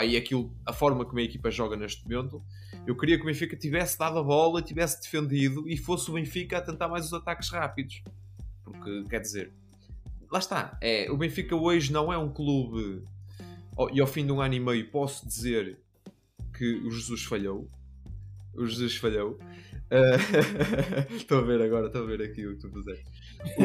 e aquilo, a forma como a equipa joga neste momento, eu queria que o Benfica tivesse dado a bola, tivesse defendido e fosse o Benfica a tentar mais os ataques rápidos. Porque, quer dizer, lá está. É, o Benfica hoje não é um clube. E ao fim de um ano e meio posso dizer que o Jesus falhou. O Jesus falhou. Ah, <laughs> Estou a ver agora, estou a ver aqui o que tu fizeste.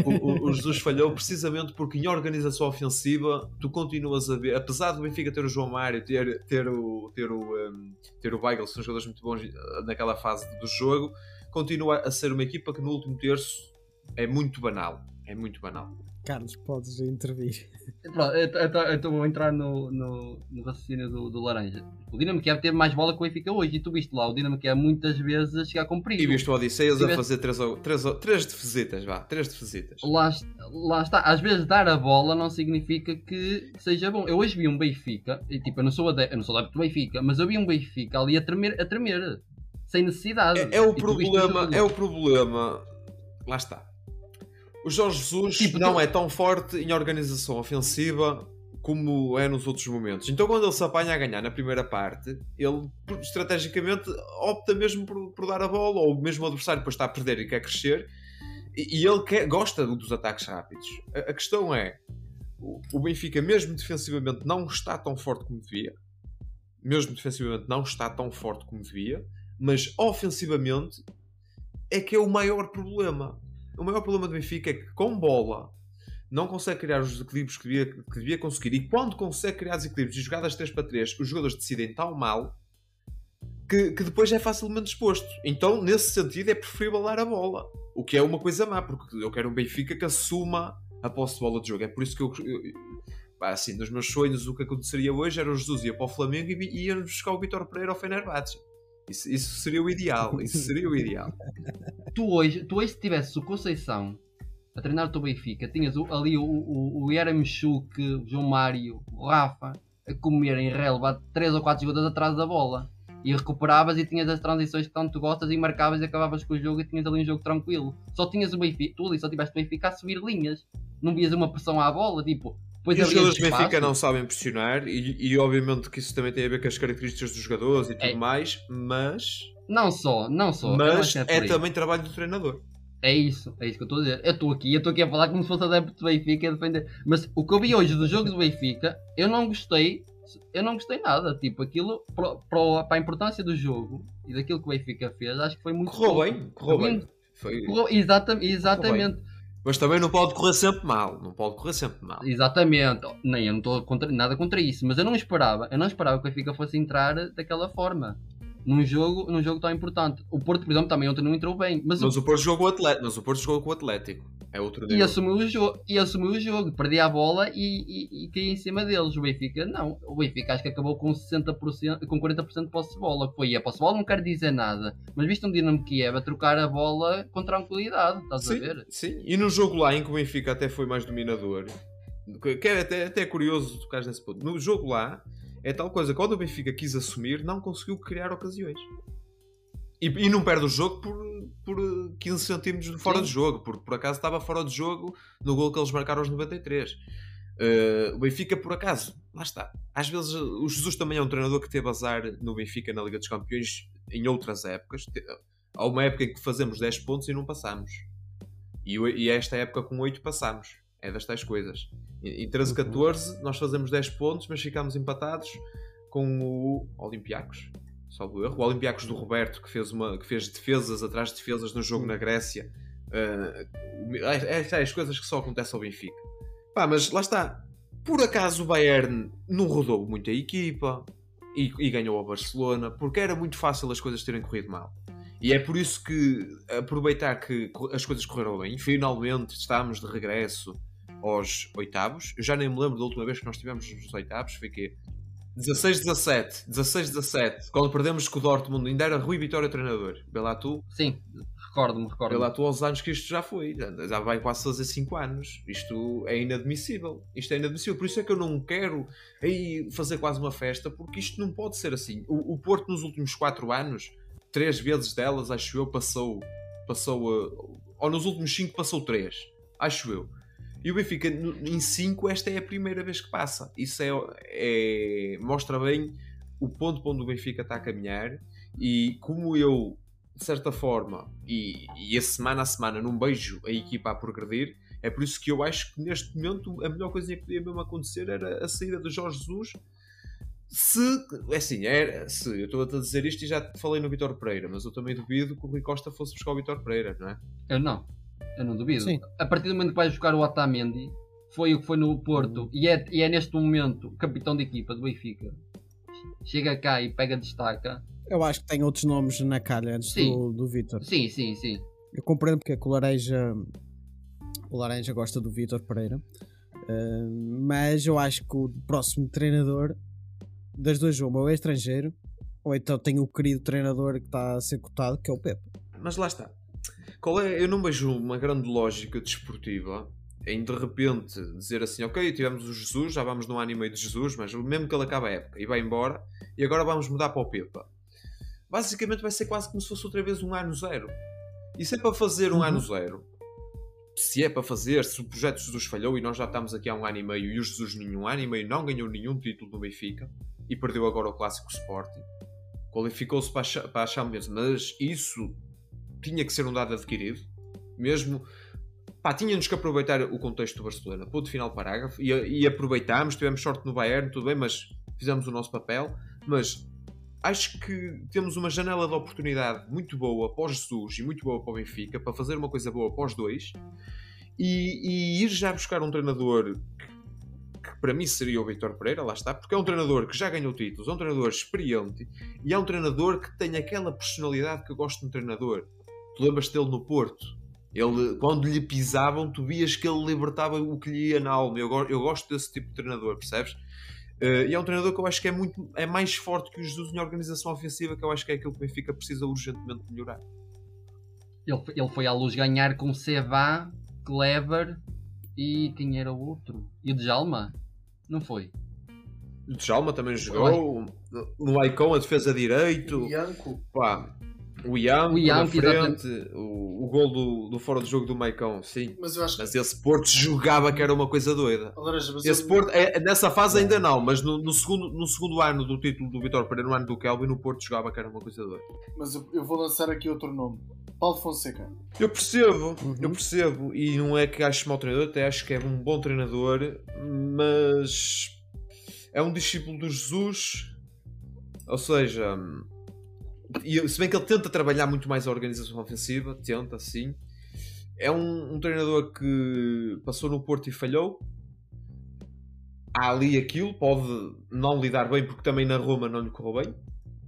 O, o- o Jesus falhou precisamente porque em organização ofensiva tu continuas a ver, apesar do Benfica ter o João Mário, ter, ter o ter o, um, ter o Weigl, são jogadores muito bons uh, naquela fase do jogo, continua a ser uma equipa que no último terço é muito banal. É muito banal.
Carlos, podes intervir.
Pronto, tô- eu estou a entrar no, no, no raciocínio do, do Laranja. O Dinamo Kiev teve mais bola que o Benfica hoje e tu viste lá o Dinamo Kiev muitas vezes a chegar com perigo.
E viste o Odisseias a
Tiveste-
fazer três, três, três defesitas, vá, três defesitas.
Lá, lá está, às vezes dar a bola não significa que seja bom. Eu hoje vi um Benfica, e tipo, eu não sou adepto, eu não sou adepto do Benfica, mas eu vi um Benfica ali a tremer, a tremer sem necessidade.
É, é o problema, é o problema. Lá está. O Jorge Jesus
Tipo,
não
tu-
é tão forte em organização ofensiva como é nos outros momentos. Então, quando ele se apanha a ganhar na primeira parte, ele estrategicamente opta mesmo por, por dar a bola, ou mesmo o adversário depois está a perder e quer crescer, e, e ele quer- gosta dos ataques rápidos. A, a questão é: o, o Benfica, mesmo defensivamente, não está tão forte como devia, mesmo defensivamente, não está tão forte como devia, mas ofensivamente é que é o maior problema. O maior problema do Benfica é que com bola não consegue criar os desequilíbrios que devia, que devia conseguir e quando consegue criar desequilíbrios e jogadas 3 para 3 os jogadores decidem tão mal que, que depois é facilmente exposto. Então, nesse sentido, é preferível dar a bola. O que é uma coisa má, porque eu quero um Benfica que assuma a posse de bola de jogo. É por isso que eu, eu- pá, assim, nos meus sonhos, o que aconteceria hoje era o Jesus ia para o Flamengo e ia buscar o Vitor Pereira ao Fenerbahçe. Isso, isso seria o ideal. Isso seria o ideal. <laughs>
Tu hoje, tu hoje se tivesse o Conceição a treinar o teu Benfica, tinhas o- ali o, o, o Yaramchuk, o João Mário, o Rafa, a comer em relva 3 ou 4 jogadores atrás da bola. E recuperavas e tinhas as transições que tanto gostas e marcavas e acabavas com o jogo e tinhas ali um jogo tranquilo. Só tinhas o Benfica, tu ali só tiveste o Benfica a subir linhas. Não vias uma pressão à bola, tipo... Depois
E os
havias
jogadores do Benfica
espaço.
não sabem pressionar, e, e obviamente que isso também tem a ver com as características dos jogadores e tudo
É.
mais, mas,
Não só, não só. não
mas é,
aí.
também trabalho do treinador.
É isso, é isso que eu estou a dizer. Eu estou aqui, eu estou aqui a falar como se fosse adepto do Benfica a defender. Mas o que eu vi hoje do jogo do Benfica, eu não gostei, eu não gostei nada. Tipo, aquilo, para, a importância do jogo e daquilo que o Benfica fez, acho que foi muito
Correu bem, correu bem. Foi-
correu- exata- exatamente,
Mas também não pode correr sempre mal. Não pode correr sempre mal.
exatamente. Nem eu não estou contra, nada contra isso, mas eu não esperava, eu não esperava que o Benfica fosse entrar daquela forma. Num jogo, num jogo tão importante. O Porto, por exemplo, também ontem não entrou bem. Mas, o
Mas o Porto jogou com o Atlético. Mas o Porto jogou com o Atlético. É outro
e assumiu o jogo, e assumiu o jogo, perdia a bola e, e, e caía em cima deles. O Benfica não, o Benfica acho que acabou com 60%, com 40% de posse de bola. Foi a posse de bola, não quero dizer nada, mas viste um Dinamo Kiev a trocar a bola com tranquilidade, estás a
Sim,
ver?
sim. E no jogo lá em que o Benfica até foi mais dominador, que é até, até curioso tocar nesse ponto. No jogo lá, é tal coisa, quando o Benfica quis assumir, não conseguiu criar ocasiões. E, e não perde o jogo por, por 15 centímetros de fora
Sim.
de jogo, porque por acaso estava fora de jogo no gol que eles marcaram aos 93. Uh, o Benfica, por acaso, lá está. Às vezes o Jesus também é um treinador que teve azar no Benfica na Liga dos Campeões em outras épocas. Há uma época em que fazemos 10 pontos e não passamos. E, e esta época com 8 passamos. É das tais coisas. Em em 13, 14 nós fazemos 10 pontos, mas ficamos empatados com o Olympiacos. Salvo erro. O Olympiacos do Roberto, que fez, uma, que fez defesas atrás de defesas no jogo na Grécia. Uh, é, é, as coisas que só acontecem ao Benfica. Pá, mas lá está. Por acaso o Bayern não rodou muito a equipa e, e ganhou ao Barcelona, porque era muito fácil as coisas terem corrido mal. E é por isso que aproveitar que as coisas correram bem, finalmente estamos de regresso aos oitavos. Eu já nem me lembro da última vez que nós estivemos nos oitavos, foi que 16-17, 16-17, quando perdemos com o Dortmund, ainda era Rui Vitória treinador. Lá tu,
Sim, recordo-me, recordo
lá tu aos anos que isto já foi, já- vai quase fazer 5 anos. Isto é inadmissível. Isto é inadmissível. Por isso é que eu não quero aí fazer quase uma festa, porque isto não pode ser assim. O, o Porto nos últimos 4 anos, três vezes delas, acho eu, passou. Passou. uh, ou nos últimos 5 passou 3. Acho eu. E o Benfica, em 5, esta é a primeira vez que passa. Isso é, é- mostra bem o ponto para onde o Benfica está a caminhar e como eu, de certa forma, e, e a semana a semana não vejo a equipa a progredir, é por isso que eu acho que neste momento a melhor coisa que podia mesmo acontecer era a saída do Jorge Jesus. Se, é assim, era, se eu estou a dizer isto e já falei no Vitor Pereira, mas eu também duvido que o Rui Costa fosse buscar o Vitor Pereira, não é?
Eu não, eu não duvido.
Sim.
A partir do momento que vais buscar o Otamendi, foi o que foi no Porto, e é, e é neste momento capitão de equipa do Benfica. Chega cá e pega destaca.
Eu acho que tem outros nomes na calha antes
Sim.
do, do Vitor.
Sim, sim, sim.
Eu compreendo porque é que o Laranja, o Laranja gosta do Vitor Pereira, eh, mas eu acho que o próximo treinador das duas, uma, ou é estrangeiro, ou então tem o querido treinador que está a ser cotado, que é o Pepe.
Mas lá está. Qual é? Eu não vejo uma grande lógica desportiva em de repente dizer assim, ok, tivemos o Jesus, já vamos num ano e meio de Jesus, mas mesmo que ele acabe a época e vai embora, e agora vamos mudar para o Pepa. Basicamente vai ser quase como se fosse outra vez um ano zero. E se é para fazer um
Uhum.
ano zero, se é para fazer, se o projeto de Jesus falhou e nós já estamos aqui há um ano e meio e o Jesus nenhum ano e meio não ganhou nenhum título no Benfica e perdeu agora o clássico Sporting, qualificou-se para para a Champions, mas isso tinha que ser um dado adquirido, mesmo. Pá, tínhamos que aproveitar o contexto do Barcelona, ponto final parágrafo, e, e aproveitámos, tivemos sorte no Bayern, tudo bem, mas fizemos o nosso papel. Mas acho que temos uma janela de oportunidade muito boa para o Jesus e muito boa para o Benfica para fazer uma coisa boa para os dois e, e ir já buscar um treinador que, que para mim seria o Vítor Pereira, lá está, porque é um treinador que já ganhou títulos, é um treinador experiente e é um treinador que tem aquela personalidade que eu gosto de um treinador. Tu lembras dele no Porto? Ele, quando lhe pisavam, tu vias que ele libertava o que lhe ia na alma. Eu, eu gosto desse tipo de treinador, percebes? Eh, e é um treinador que eu acho que é muito é mais forte que o Jesus em organização ofensiva, que eu acho que é aquilo que o Benfica precisa urgentemente melhorar.
Ele, foi- ele foi à luz ganhar com Seba, Kleber e quem era o outro? E o Djalma? Não foi?
O Djalma também jogou, no Icon a defesa direito,
Bianco.
pá, o Ian,
O
na
Ianco,
frente, o, o gol do, do fora do jogo do Maicon, sim.
Mas eu acho que.
Mas esse Porto jogava que era uma coisa doida. Esse
eu-
Porto, é, nessa fase ainda não, mas no, no segundo, no segundo ano do título do Vitor Pereira, no ano do Kelvin, no Porto jogava que era uma coisa doida.
Mas eu, eu vou lançar aqui outro nome. Paulo Fonseca.
Eu percebo,
Uhum.
eu percebo, e não é que acho mau treinador, até acho que é um bom treinador, mas é um discípulo do Jesus, ou seja, e se bem que ele tenta trabalhar muito mais a organização ofensiva, tenta sim, é um, um treinador que passou no Porto e falhou. Há ali aquilo, pode não lidar bem, porque também na Roma não lhe correu bem.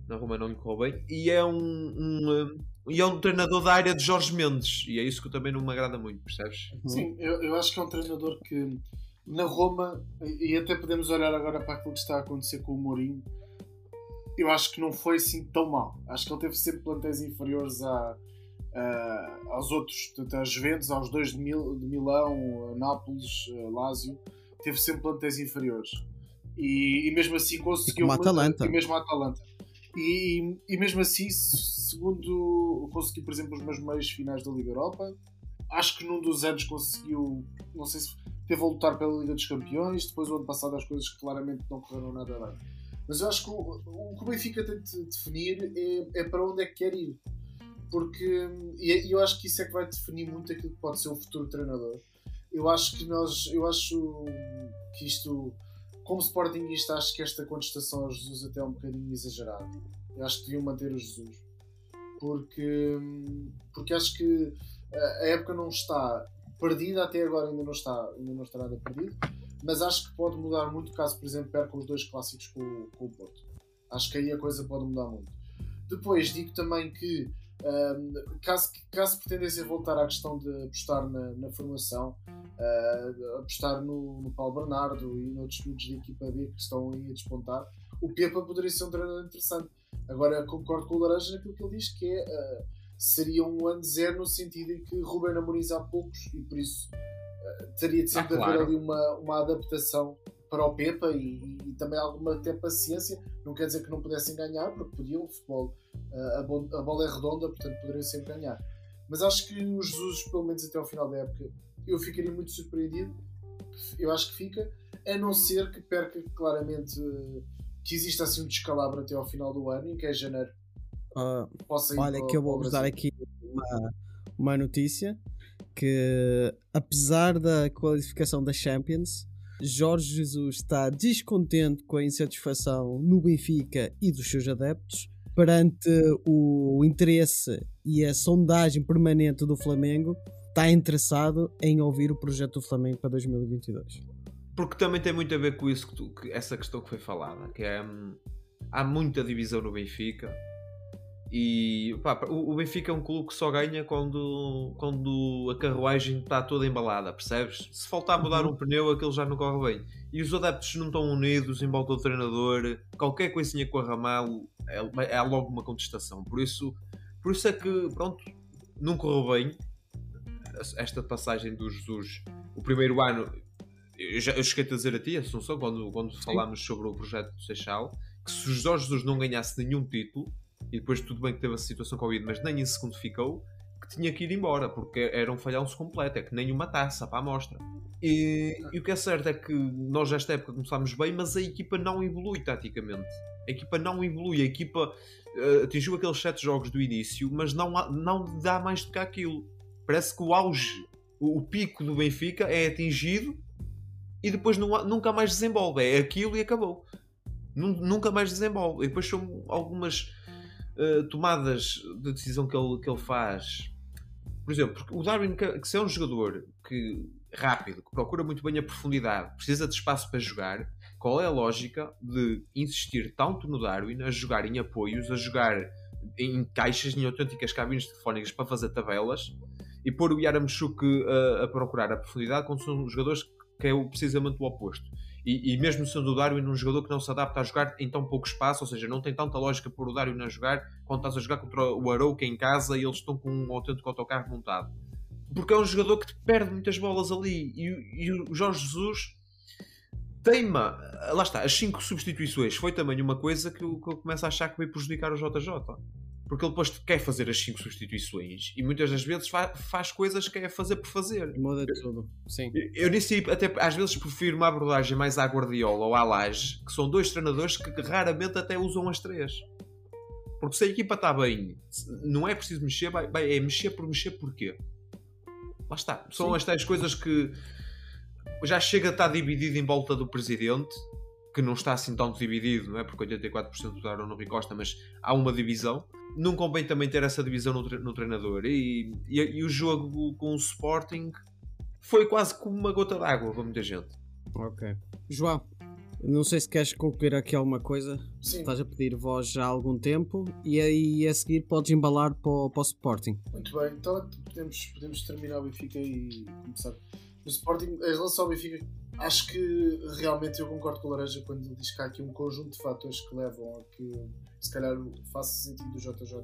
Na Roma não lhe correu bem. E é um, um, e é um treinador da área de Jorge Mendes. E é isso que também não me agrada muito, percebes?
Sim, eu, eu acho que é um treinador que na Roma, e e até podemos olhar agora para aquilo que está a acontecer com o Mourinho, eu acho que não foi assim tão mal. Acho que ele teve sempre plantéis inferiores a, a- aos outros, portanto, às Juventus, aos dois de, Mil, de Milão, Nápoles, a Lásio, teve sempre plantéis inferiores. E, e mesmo assim conseguiu.
como a Atalanta.
E mesmo a Atalanta. E, e mesmo assim, se segundo, conseguiu, por exemplo, os meus meios finais da Liga Europa. Acho que num dos anos conseguiu, não sei se teve a lutar pela Liga dos Campeões. Depois, o ano passado, as coisas claramente não correram nada bem. Mas eu acho que o, o que o Benfica tem de definir é, é para onde é que quer ir. Porque, e eu acho que isso é que vai definir muito aquilo que pode ser o futuro treinador. Eu acho que nós, eu acho que isto, como Sportingista, acho que esta contestação ao Jesus até é um bocadinho exagerada. Eu acho que deviam manter o Jesus. Porque, porque acho que a época não está perdida, até agora ainda não está, ainda não está nada perdido, mas acho que pode mudar muito caso, por exemplo, perca os dois clássicos com, com o Porto. Acho que aí a coisa pode mudar muito. Depois digo também que um, caso, caso pretendessem voltar à questão de apostar na, na formação, uh, apostar no, no Paulo Bernardo e noutros miúdos da equipa B que estão aí a despontar, o Pepa poderia ser um treinador interessante. Agora concordo com o Laranja naquilo que ele diz que é, uh, seria um ano zero no sentido em que Ruben Amorim há poucos e por isso uh, teria de sempre ah, claro. haver ali uma, uma adaptação para o Pepa e, e, também alguma até paciência. Não quer dizer que não pudessem ganhar, porque podiam, o futebol, uh, a, a, bola é redonda, portanto poderiam sempre ganhar. Mas acho que o Jesus, pelo menos até ao final da época, eu ficaria muito surpreendido. Eu acho que fica, a não ser que perca claramente que exista assim um descalabro até ao final do ano, em que é janeiro.
Uh, olha, que eu vou-vos dar aqui uma, uma notícia que apesar da qualificação da Champions, Jorge Jesus está descontente com a insatisfação no Benfica e dos seus adeptos perante o interesse e a sondagem permanente do Flamengo. Está interessado em ouvir o projeto do Flamengo para 2022.
Porque também tem muito a ver com isso que, tu, que essa questão que foi falada, que é hum, há muita divisão no Benfica e pá, o, Benfica é um clube que só ganha quando, quando a carruagem está toda embalada, percebes? Se faltar mudar uhum. um pneu, aquilo já não corre bem. E os adeptos não estão unidos em volta do treinador, qualquer coisinha com a mal é, é logo uma contestação. Por isso, por isso é que, pronto, não correu bem esta passagem do Jesus. O primeiro ano, eu, já, eu cheguei a dizer a ti, Assunção, quando, quando falámos sobre o projeto do Seixal, que se o Jorge Jesus não ganhasse nenhum título e depois tudo bem que teve a situação Covid, mas nem em segundo ficou, que tinha que ir embora, porque era um falhanço completo, é que nem uma taça para a amostra. E, e, o que é certo é que nós nesta época começámos bem, mas a equipa não evolui taticamente. A equipa não evolui, a equipa uh, atingiu aqueles sete jogos do início, mas não, não dá mais do que aquilo. Parece que o auge, o, o pico do Benfica é atingido e depois não, nunca mais desenvolve. É aquilo e acabou. Nunca mais desenvolve. E depois são algumas uh, tomadas de decisão que ele, que ele faz. Por exemplo, o Darwin, que, se é um jogador que rápido, que procura muito bem a profundidade, precisa de espaço para jogar, qual é a lógica de insistir tanto no Darwin a jogar em apoios, a jogar em caixas, em autênticas cabines telefónicas para fazer tabelas e pôr o Yaramchuk a, a procurar a profundidade quando são jogadores que é precisamente o oposto. E, e, mesmo sendo o Darwin um jogador que não se adapta a jogar em tão pouco espaço, ou seja, não tem tanta lógica pôr o Darwin a jogar quando estás a jogar contra o Arouca em casa e eles estão com um autêntico autocarro montado. Porque é um jogador que te perde muitas bolas ali. E, e o Jorge Jesus teima, lá está, as 5 substituições. Foi também uma coisa que eu, que eu começo a achar que vai prejudicar o JJ porque ele depois quer fazer as 5 substituições e muitas das vezes fa faz coisas que quer fazer por fazer.
Muda tudo, sim.
Eu, eu disse até às vezes prefiro uma abordagem mais à Guardiola ou à Laje, que são dois treinadores que raramente até usam as três. Porque se a equipa está bem, não é preciso mexer, vai, vai, é mexer por mexer porquê? Lá está. São sim. as tais coisas que já chega a estar dividido em volta do presidente que não está assim tanto dividido, não é? Porque 84% votaram no Rui Costa, mas há uma divisão. Não convém também ter essa divisão no, no treinador. E, e, e, o jogo com o Sporting foi quase como uma gota d'água para muita gente.
Ok. João, não sei se queres concluir aqui alguma coisa.
Sim.
Estás a pedir voz já há algum tempo e aí a seguir podes embalar para o, para o Sporting.
Muito bem, então podemos, podemos terminar o Benfica e começar. No Sporting, em relação ao Benfica, acho que realmente eu concordo com o Laranja quando ele diz que há aqui um conjunto de fatores que levam a que se calhar faça sentido do JJ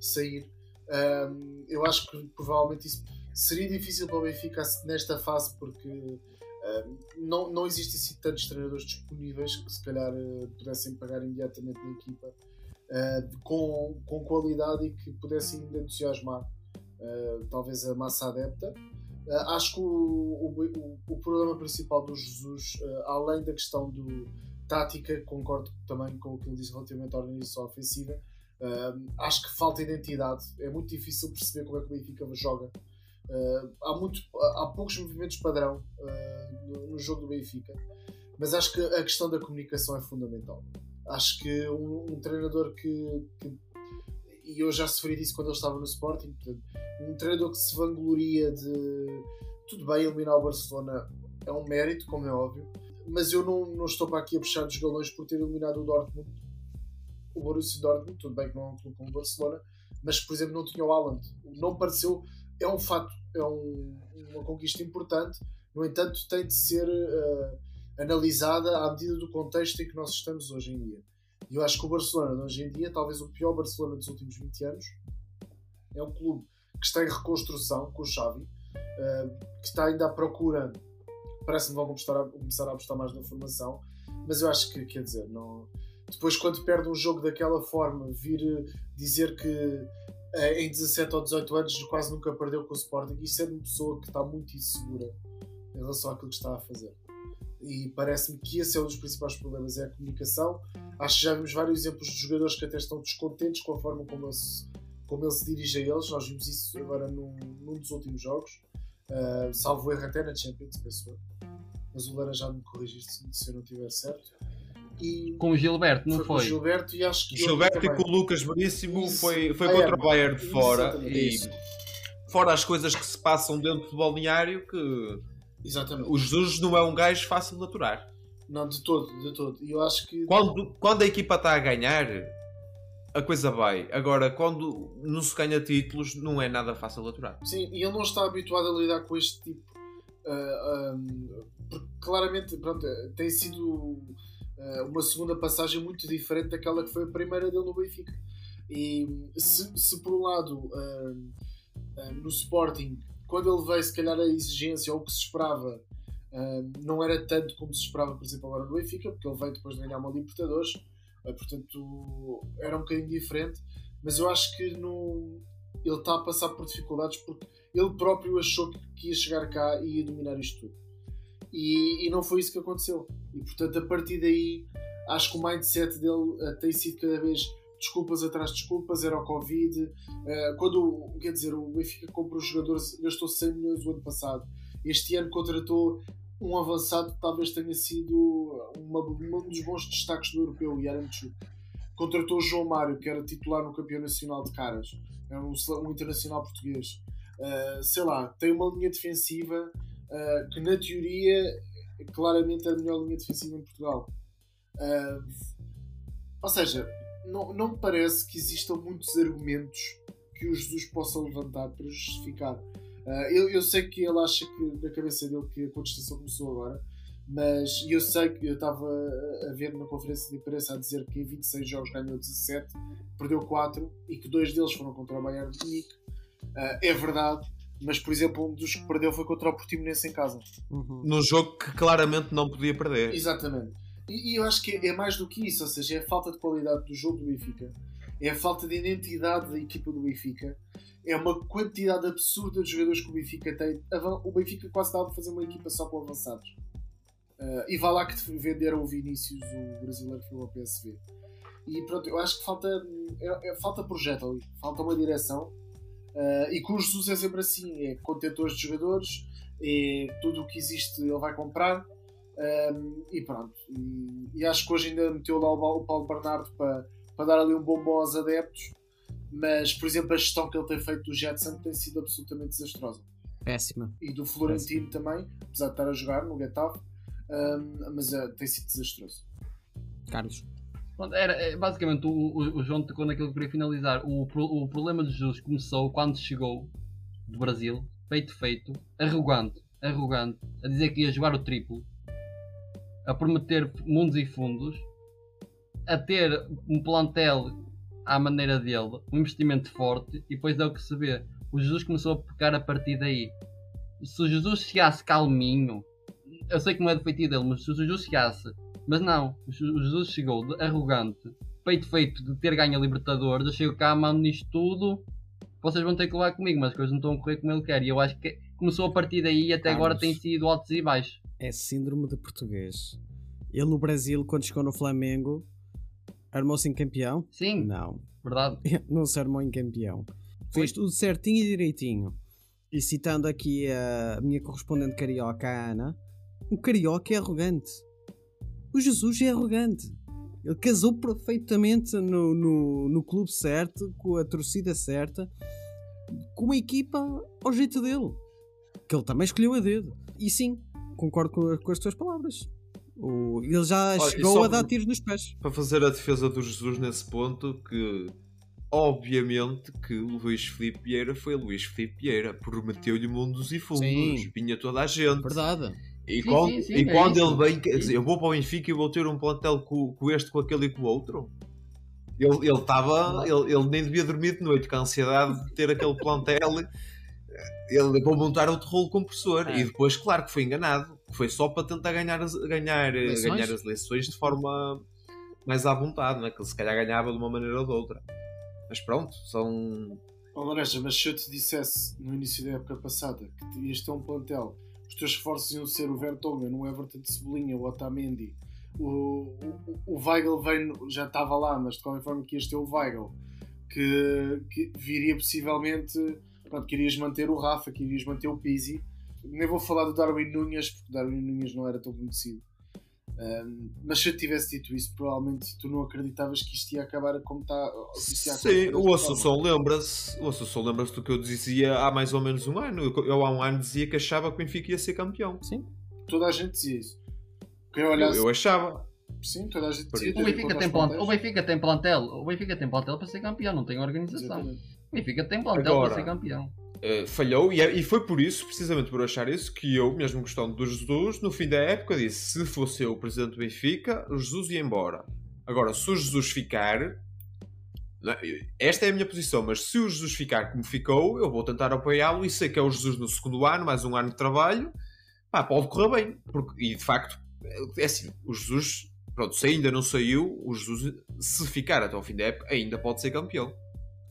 sair. Um, eu acho que provavelmente isso seria difícil para o Benfica nesta fase porque um, não, não existem assim tantos treinadores disponíveis que se calhar uh, pudessem pagar imediatamente na equipa. uh, com, com qualidade e que pudesse ainda entusiasmar uh, talvez a massa adepta. Uh, acho que o, o, o, problema principal do Jesus, além da questão do tática, concordo também com o que ele disse relativamente à organização ofensiva, acho que falta identidade. É muito difícil perceber como é que o Benfica joga. há, muito, há poucos movimentos padrão no, no jogo do Benfica mas acho que a questão da comunicação é fundamental. Acho que um, um treinador que, que, E eu já sofri disso quando ele estava no Sporting. Portanto, um treinador que se vangloria de. Tudo bem, eliminar o Barcelona é um mérito, como é óbvio, mas eu não, não estou para aqui a puxar dos galões por ter eliminado o Dortmund, o Borussia Dortmund. Tudo bem que não é um clube como o Barcelona, mas por exemplo, não tinha o Haaland. Não pareceu. É um fato, é um, uma conquista importante, no entanto, tem de ser. Uh, analisada à medida do contexto em que nós estamos hoje em dia. E eu acho que o Barcelona hoje em dia, talvez o pior Barcelona dos últimos 20 anos, é um clube que está em reconstrução com o Xavi, uh, que está ainda à procura, parece-me vão começar a, começar a apostar mais na formação, mas eu acho que, quer dizer, não... depois quando perde um jogo daquela forma, vir dizer que uh, em 17 ou 18 anos quase nunca perdeu com o Sporting, isso é de uma pessoa que está muito insegura em relação àquilo que está a fazer e parece-me que esse é um dos principais problemas, é a comunicação. Acho que já vimos vários exemplos de jogadores que até estão descontentes com a forma como ele se, como ele se dirige a eles. Nós vimos isso agora num, num dos últimos jogos, uh, salvo erro até na Champions, penso eu. Mas o Lara já me corrigiste se, se eu não estiver certo.
E com o Gilberto, não foi?
foi? Com o Gilberto e acho que.
Gilberto e com o Lucas Veríssimo foi, foi contra o Bayern de fora. E fora as coisas que se passam dentro do balneário que
Exatamente.
O Jesus não é um gajo fácil de aturar.
Não, de todo, de todo. E eu acho que.
Quando, quando a equipa está a ganhar, a coisa vai. Agora, quando não se ganha títulos, não é nada fácil de aturar.
Sim, e ele não está habituado a lidar com este tipo. Uh, ah, um, porque claramente, pronto, tem sido uh, uma segunda passagem muito diferente daquela que foi a primeira dele no Benfica. E se, se por um lado uh, no Sporting quando ele veio, se calhar a exigência ou o que se esperava uh, não era tanto como se esperava, por exemplo, agora no Benfica, porque ele veio depois de ganhar uma Libertadores, uh, portanto era um bocadinho diferente. Mas eu acho que no, ele está a passar por dificuldades porque ele próprio achou que ia chegar cá e ia dominar isto tudo. E, e não foi isso que aconteceu. E portanto, a partir daí, acho que o mindset dele uh, tem sido cada vez desculpas atrás de desculpas, era o Covid. Uh, quando, quer dizer, o Benfica compra os jogadores, gastou 100 milhões o ano passado. Este ano contratou um avançado que talvez tenha sido uma, um dos bons destaques do europeu, Yaramchuk. Contratou o João Mário, que era titular no campeão nacional de caras, é um, um internacional português. Uh, sei lá, tem uma linha defensiva uh, que, na teoria, claramente é a melhor linha defensiva em Portugal. Uh, ou seja, não, não me parece que existam muitos argumentos que o Jesus possa levantar para justificar. Uh, eu, eu sei que ele acha que na cabeça dele que a contestação começou agora, mas eu sei que eu estava a ver na conferência de imprensa a dizer que em 26 jogos ganhou 17, perdeu 4 e que dois deles foram contra o Bayern de Munique. Uh, é verdade, mas por exemplo, um dos que perdeu foi contra o Portimonense em casa.
Uhum. No jogo que claramente não podia perder.
Exatamente. E, e, eu acho que é mais do que isso, ou seja, é a falta de qualidade do jogo do Benfica, é a falta de identidade da equipa do Benfica, é uma quantidade absurda de jogadores que o Benfica tem. O Benfica quase estava a fazer uma equipa só com avançados. Uh, e vá lá que venderam o Vinícius, o brasileiro que foi ao PSV. E pronto, eu acho que falta, é, é, falta projeto ali, falta uma direção. Uh, e com o Jesus é sempre assim: é contentores de jogadores, é tudo o que existe ele vai comprar um, e pronto. E, e, acho que hoje ainda meteu lá o, o Paulo Bernardo para, para dar ali um bombom aos adeptos. Mas, por exemplo, a gestão que ele tem feito do Jetson tem sido absolutamente desastrosa.
Péssima.
E do Florentino Péssima. também, apesar de estar a jogar no Getafe, um, mas uh, tem sido desastroso.
Carlos.
Era, é, basicamente, o, o, o, João tocou naquilo que queria finalizar. O, o problema de Jesus começou quando chegou do Brasil, feito feito, arrogante, arrogante, a dizer que ia jogar o triplo a prometer mundos e fundos, a ter um plantel à maneira dele, um investimento forte, e depois é o que se vê. O Jesus começou a pecar a partir daí. Se o Jesus chegasse calminho, eu sei que não é defeito dele, mas se o Jesus chegasse, mas não, o Jesus chegou de arrogante, peito feito de ter ganho a Libertadores, eu chego cá, mando nisto tudo, vocês vão ter que levar comigo, mas as coisas não estão a correr como ele quer. E eu acho que começou a partir daí e até agora tem sido altos e baixos.
É síndrome de português. Ele no Brasil, quando chegou no Flamengo, armou-se em campeão?
Sim,
Não.
verdade. <laughs>
não se armou em campeão. Fez tudo certinho e direitinho. E citando aqui a minha correspondente carioca, a Ana, o carioca é arrogante. O Jesus é arrogante. Ele casou perfeitamente no, no, no clube certo, com a torcida certa, com uma equipa ao jeito dele. Que ele também escolheu a dedo. E sim, concordo com, com as tuas palavras. O- ele já
Olha,
chegou a dar tiros nos pés.
para fazer a defesa do Jesus nesse ponto que obviamente que o Luís Filipe Vieira foi Luís Filipe Vieira prometeu-lhe mundos e fundos
Sim.
vinha toda a gente
Verdade.
e
Sim,
quando,
sim, sim,
e
é
quando ele vem quer dizer, eu vou para o Benfica e vou ter um plantel com, com este, com aquele e com o outro ele ele estava ele, ele nem devia dormir de noite com a ansiedade de ter aquele plantel ele vou montar outro rolo compressor
É.
e depois claro que foi enganado foi só para tentar ganhar as, ganhar, eh,
Eleições?
ganhar as eleições de forma mais à vontade, né? que ele se calhar ganhava de uma maneira ou de outra. Mas pronto, são.
Ó Laranja, mas se eu te dissesse no início da época passada que ias ter um plantel, os teus reforços iam ser o Vertonghen, o Everton de Cebolinha, o Otamendi, o, o, o Weigl vem, já estava lá, mas de qualquer forma que ias ter o Weigl, que, que viria possivelmente, pronto, que irias manter o Rafa, que irias manter o Pizzi. Nem vou falar do Darwin Nunes, porque Darwin Nunes não era tão conhecido. Ahm, mas se eu tivesse dito isso, provavelmente tu não acreditavas que isto ia acabar como está.
Sim, o. Assunção lembra-se. O Assunção lembra-se do que eu dizia há mais ou menos um ano. Eu, eu há um ano dizia que achava que o Benfica ia ser campeão.
Toda a gente dizia isso. Quem
Eu,
olhasse,
eu achava.
sim, toda a gente dizia
isso.
O Benfica, tem plantel, o. Benfica tem plantel, o Benfica tem plantel para ser campeão, não tem organização.
Exatamente.
O Benfica tem plantel
Agora,
para ser campeão.
eh, falhou e, é- e foi por isso, precisamente por achar isso, que eu, mesmo gostando do Jesus, no fim da época disse: se fosse eu o presidente do Benfica, o Jesus ia embora. Agora, se o Jesus ficar, não, esta é a minha posição, mas se o Jesus ficar como ficou, eu vou tentar apoiá-lo e sei que é o Jesus no segundo ano, mais um ano de trabalho, pá, pode correr bem. Porque, e de facto, é assim: o Jesus, pronto, se ainda não saiu, o Jesus, se ficar até ao fim da época, ainda pode ser campeão.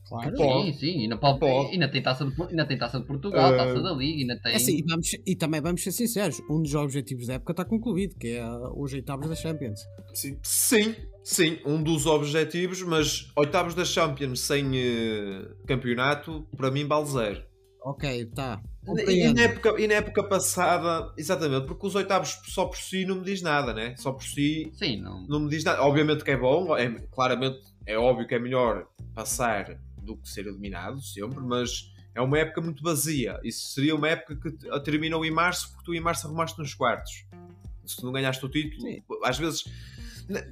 Claro.
Sim, sim, ainda, pode,
Pode.
ainda, tem taça de, ainda tem taça de Portugal,
Eh,
taça da Liga, ainda tem.
É assim, e, vamos- e também vamos ser sinceros, um dos objetivos da época está concluído, que é os oitavos da Champions.
Sim.
Sim, sim, um dos objetivos, mas oitavos da Champions sem eh, campeonato, para mim vale zero.
Ok, tá.
E
Compreendo.
na, época, e na época passada, exatamente, porque os oitavos só por si não me diz nada, né? Só por si
Sim, não.
não me diz nada. Obviamente que é bom, é, claramente é óbvio que é melhor passar do que ser eliminado, sempre, mas é uma época muito vazia. Isso seria uma época que te- terminou em março, porque tu em março arrumaste nos quartos. Se tu não ganhaste o título,
Sim.
às vezes.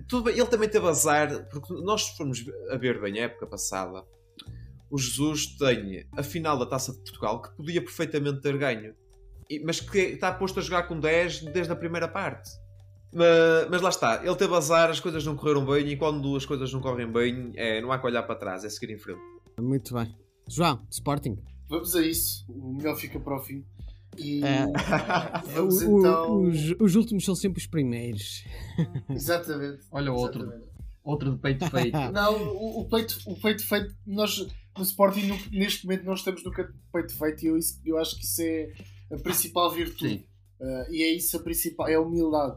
Tudo bem, ele também teve azar, porque nós se formos a ver bem a época passada, o Jesus tem a final da Taça de Portugal que podia perfeitamente ter ganho, mas que está posto a jogar com 10 desde a primeira parte. Mas, mas lá está, ele teve azar, as coisas não correram bem e quando as coisas não correm bem, é, não há que olhar para trás, é seguir em frente.
Muito bem. João, Sporting.
Vamos a isso. O melhor fica para o fim. E
É. <laughs>
vamos
O- o-
então.
os, os últimos são sempre os primeiros. <laughs>
Exatamente.
Olha o outro,
Exatamente.
outro de peito feito. <laughs>
Não, o, o peito, o peito feito, nós no Sporting no- neste momento não estamos no canto do peito feito e eu, isso- eu acho que isso é a principal virtude.
Sim.
Uh, e é isso a principal, é a humildade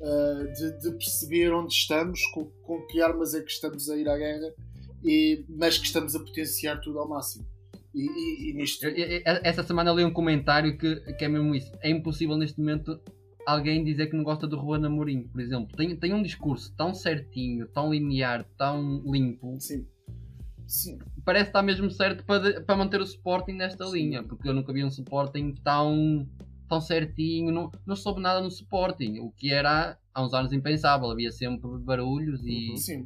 uh, de, de perceber onde estamos, com, com que armas é que estamos a ir à guerra, e, mas que estamos a potenciar tudo ao máximo. E, e- e nisto.
Essa semana li um comentário que, que é mesmo isso. É impossível neste momento alguém dizer que não gosta do Juan Amorim, por exemplo. Tem, tem um discurso tão certinho, tão linear, tão limpo.
Sim. Sim.
Parece estar mesmo certo para, para manter o Sporting nesta
Sim.
linha. Porque eu nunca vi um Sporting tão, tão certinho. Não, não soube nada no Sporting. O que era há uns anos impensável. Havia sempre barulhos e
Sim.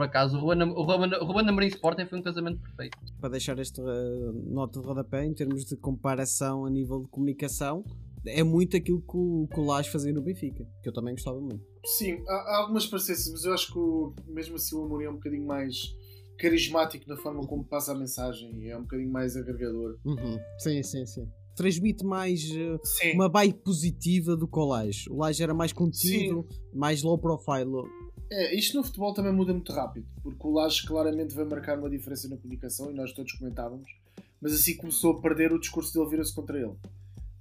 Por acaso o Am- o Juan, o Juan Amorim Sporting foi um casamento perfeito.
Para deixar esta eh, nota de rodapé, em termos de comparação a nível de comunicação, é muito aquilo que o, que o Lage fazia no Benfica, que eu também gostava muito.
Sim, há, há algumas parecências, mas eu acho que o- mesmo assim o Amorim é um bocadinho mais carismático na forma como passa a mensagem e é um bocadinho mais agregador.
Uhum. Sim, sim, sim. Transmite mais
Sim.
uma vibe positiva do que o Lage. O Lage era mais contido, mais low profile.
É, isto no futebol também muda muito rápido, porque o Lages claramente vai marcar uma diferença na comunicação e nós todos comentávamos, mas assim começou a perder, o discurso dele vira-se contra ele.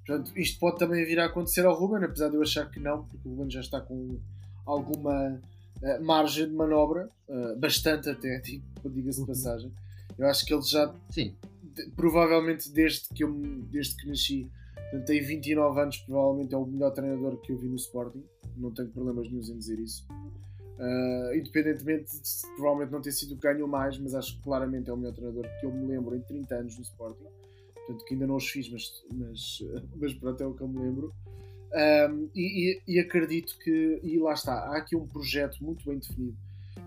Portanto, isto pode também vir a acontecer ao Ruben, apesar de eu achar que não, porque o Ruben já está com alguma uh, margem de manobra, uh, bastante até, <laughs> tipo, diga-se de passagem. Eu acho que ele já,
Sim,
de- provavelmente desde que, eu, desde que nasci, portanto, tem 29 anos, provavelmente é o melhor treinador que eu vi no Sporting. Não tenho problemas nenhum em dizer isso. Uh, independentemente de provavelmente não ter sido o que ganhou mais, mas acho que claramente é o melhor treinador que eu me lembro em 30 anos no Sporting. Portanto, que ainda não os fiz, mas, mas, <laughs> mas pronto, é o que eu me lembro. Um, e, e- e acredito que, e lá está, há aqui um projeto muito bem definido.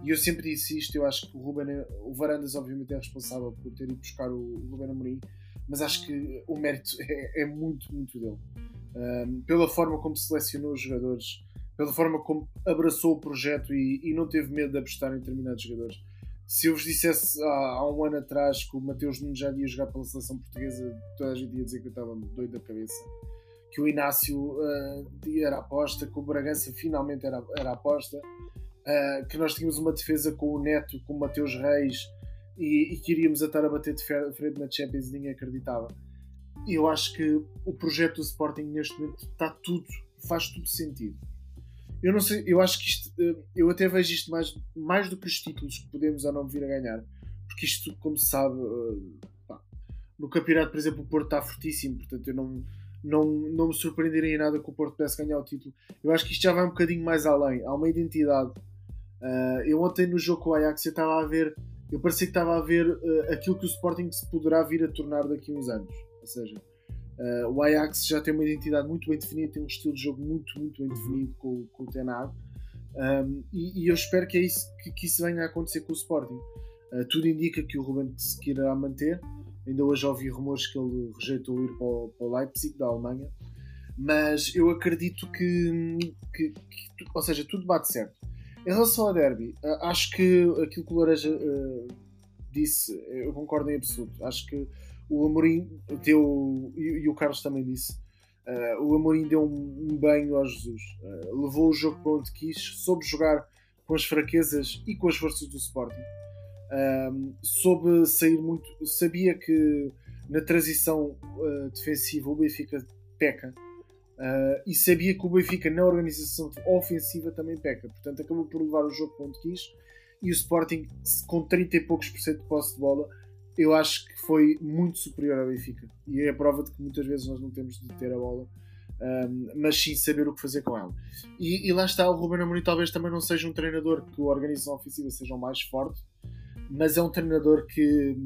E eu sempre disse isto, eu acho que o Ruben, o Varandas obviamente é responsável por ter ido buscar o, o Ruben Amorim, mas acho que o mérito <laughs> é, é muito, muito dele. Um, pela forma como selecionou os jogadores, pela forma como abraçou o projeto e, e não teve medo de apostar em determinados jogadores. Se eu vos dissesse há, há um ano atrás que o Mateus Nunes já ia jogar pela seleção portuguesa, toda a gente ia dizer que eu estava doido da cabeça. Que o Inácio ah, era aposta, que o Bragança finalmente era, era aposta, ah, que nós tínhamos uma defesa com o Neto, com o Mateus Reis e, e que iríamos a estar a bater de frente na Champions ninguém acreditava. Eu acho que o projeto do Sporting neste momento está tudo, faz tudo sentido. Eu não sei, eu acho que isto, eh, eu até vejo isto mais, mais do que os títulos que podemos ou não vir a ganhar, porque isto, como se sabe, eh, pá, no campeonato, por exemplo, o Porto está fortíssimo, portanto eu não, não, não me surpreenderia em nada que o Porto pudesse ganhar o título. Eu acho que isto já vai um bocadinho mais além, há uma identidade. Eh, eu ontem no jogo com o Ajax eu estava a ver, eu parecia que estava a ver aquilo que o Sporting se poderá vir a tornar daqui a uns anos. Ou seja, Uh, o Ajax já tem uma identidade muito bem definida, tem um estilo de jogo muito, muito bem definido com, com o Ten Hag. Um, e, e eu espero que, é isso, que, que isso venha a acontecer com o Sporting. Uh, tudo indica que o Ruben se queira manter. Ainda hoje ouvi rumores que ele rejeitou ir para o, para o Leipzig, da Alemanha. Mas eu acredito que, que- que ou seja, tudo bate certo. Em relação ao derby, uh, acho que aquilo que o Lareja disse, eu concordo em absoluto. Acho que o Amorim deu, e, o Carlos também disse, uh, o Amorim deu um, um banho ao Jesus. Uh, levou o jogo para onde quis, soube jogar com as fraquezas e com as forças do Sporting. Um, soube sair muito, sabia que na transição uh, defensiva o Benfica peca. Uh, e sabia que o Benfica na organização ofensiva também peca, portanto acabou por levar o jogo para onde quis e o Sporting com 30 e poucos por cento de posse de bola eu acho que foi muito superior ao Benfica. E é a prova de que muitas vezes nós não temos de ter a bola, um, mas sim saber o que fazer com ela. E, e lá está, o Ruben Amorim talvez também não seja um treinador que a organização ofensiva seja o mais forte, mas é um treinador que,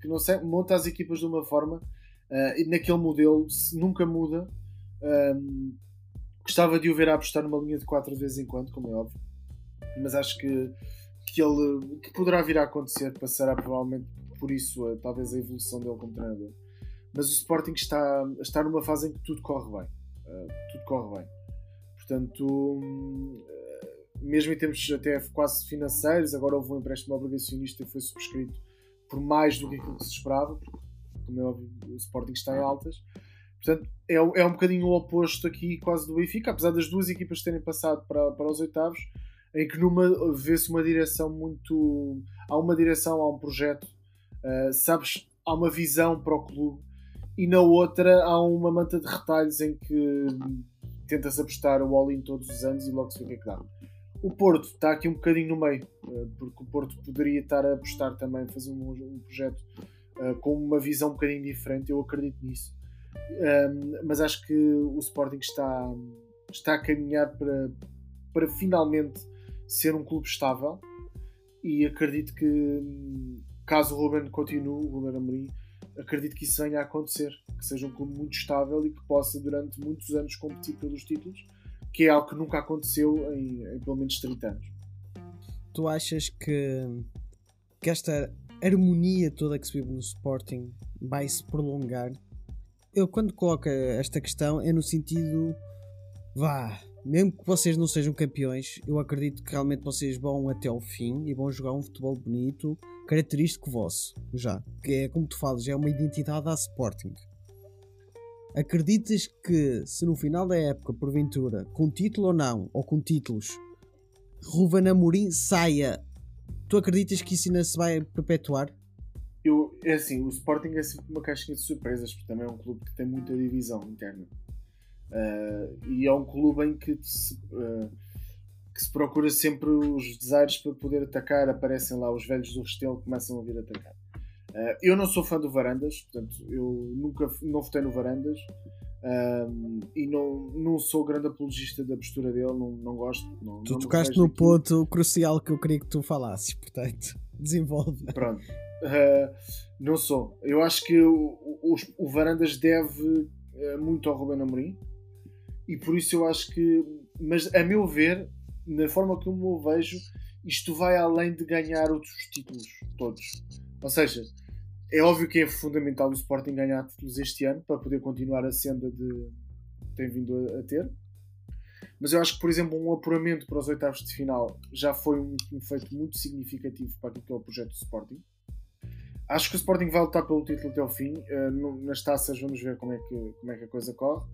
que não sei, monta as equipas de uma forma uh, e naquele modelo nunca muda. Um, gostava de o ver a apostar numa linha de 4 de vez em quando, como é óbvio, mas acho que, que ele que poderá vir a acontecer, passará provavelmente por isso, a- talvez a evolução dele como treinador. Mas o Sporting está, está numa fase em que tudo corre bem. Uh, tudo corre bem. Portanto, uh, mesmo em termos até quase financeiros, agora houve um empréstimo obrigacionista que foi subscrito por mais do que aquilo que se esperava, porque, como é óbvio, o Sporting está em altas. Portanto, é, é um bocadinho o oposto aqui quase do Benfica, apesar das duas equipas terem passado para, para os oitavos, em que numa vê-se uma direção muito. Há uma direção, há um projeto, uh, sabes, há uma visão para o clube, e na outra há uma manta de retalhos em que tenta-se apostar o all-in todos os anos e logo se vê o que é que dá. O Porto está aqui um bocadinho no meio, uh, porque o Porto poderia estar a apostar também, fazer um, um projeto uh, com uma visão um bocadinho diferente, eu acredito nisso. Um, mas acho que o Sporting está, está a caminhar para, para finalmente ser um clube estável e acredito que caso o Ruben continue, o Ruben Amorim, acredito que isso venha a acontecer, que seja um clube muito estável e que possa durante muitos anos competir pelos títulos, que é algo que nunca aconteceu em, em pelo menos 30 anos.
Tu achas que, que esta harmonia toda que se vive no Sporting vai se prolongar? Eu, quando coloco esta questão, é no sentido. Vá, mesmo que vocês não sejam campeões, eu acredito que realmente vocês vão até ao fim e vão jogar um futebol bonito, característico vosso, já. Que é como tu falas, é uma identidade à Sporting. Acreditas que se no final da época, porventura, com título ou não, ou com títulos, Ruben Amorim saia, tu acreditas que isso ainda se vai perpetuar?
Eu, é assim, o Sporting é sempre uma caixinha de surpresas, porque também é um clube que tem muita divisão interna. Uh, e é um clube em que se, uh, que se procura sempre os desaires para poder atacar. Aparecem lá os velhos do Restelo que começam a vir atacar. Uh, eu não sou fã do Varandas, portanto, eu nunca não votei no Varandas um, e não, não sou grande apologista da postura dele, não, não gosto. Não,
tu
não
tocaste no ponto crucial que eu queria que tu falasses, portanto, <laughs> desenvolve.
Pronto. Uh, não sou. Eu acho que o, o, o Varandas deve uh, muito ao Ruben Amorim e por isso eu acho que, mas a meu ver, na forma como eu vejo, isto vai além de ganhar outros títulos todos. Ou seja, é óbvio que é fundamental o Sporting ganhar títulos este ano para poder continuar a senda de tem vindo a, a ter. Mas eu acho que, por exemplo, um apuramento para os oitavos de final já foi um, um feito muito significativo para aquilo que é o projeto do Sporting. Acho que o Sporting vai lutar pelo título até ao fim. Uh, no, nas taças vamos ver como é, que, como é que a coisa corre.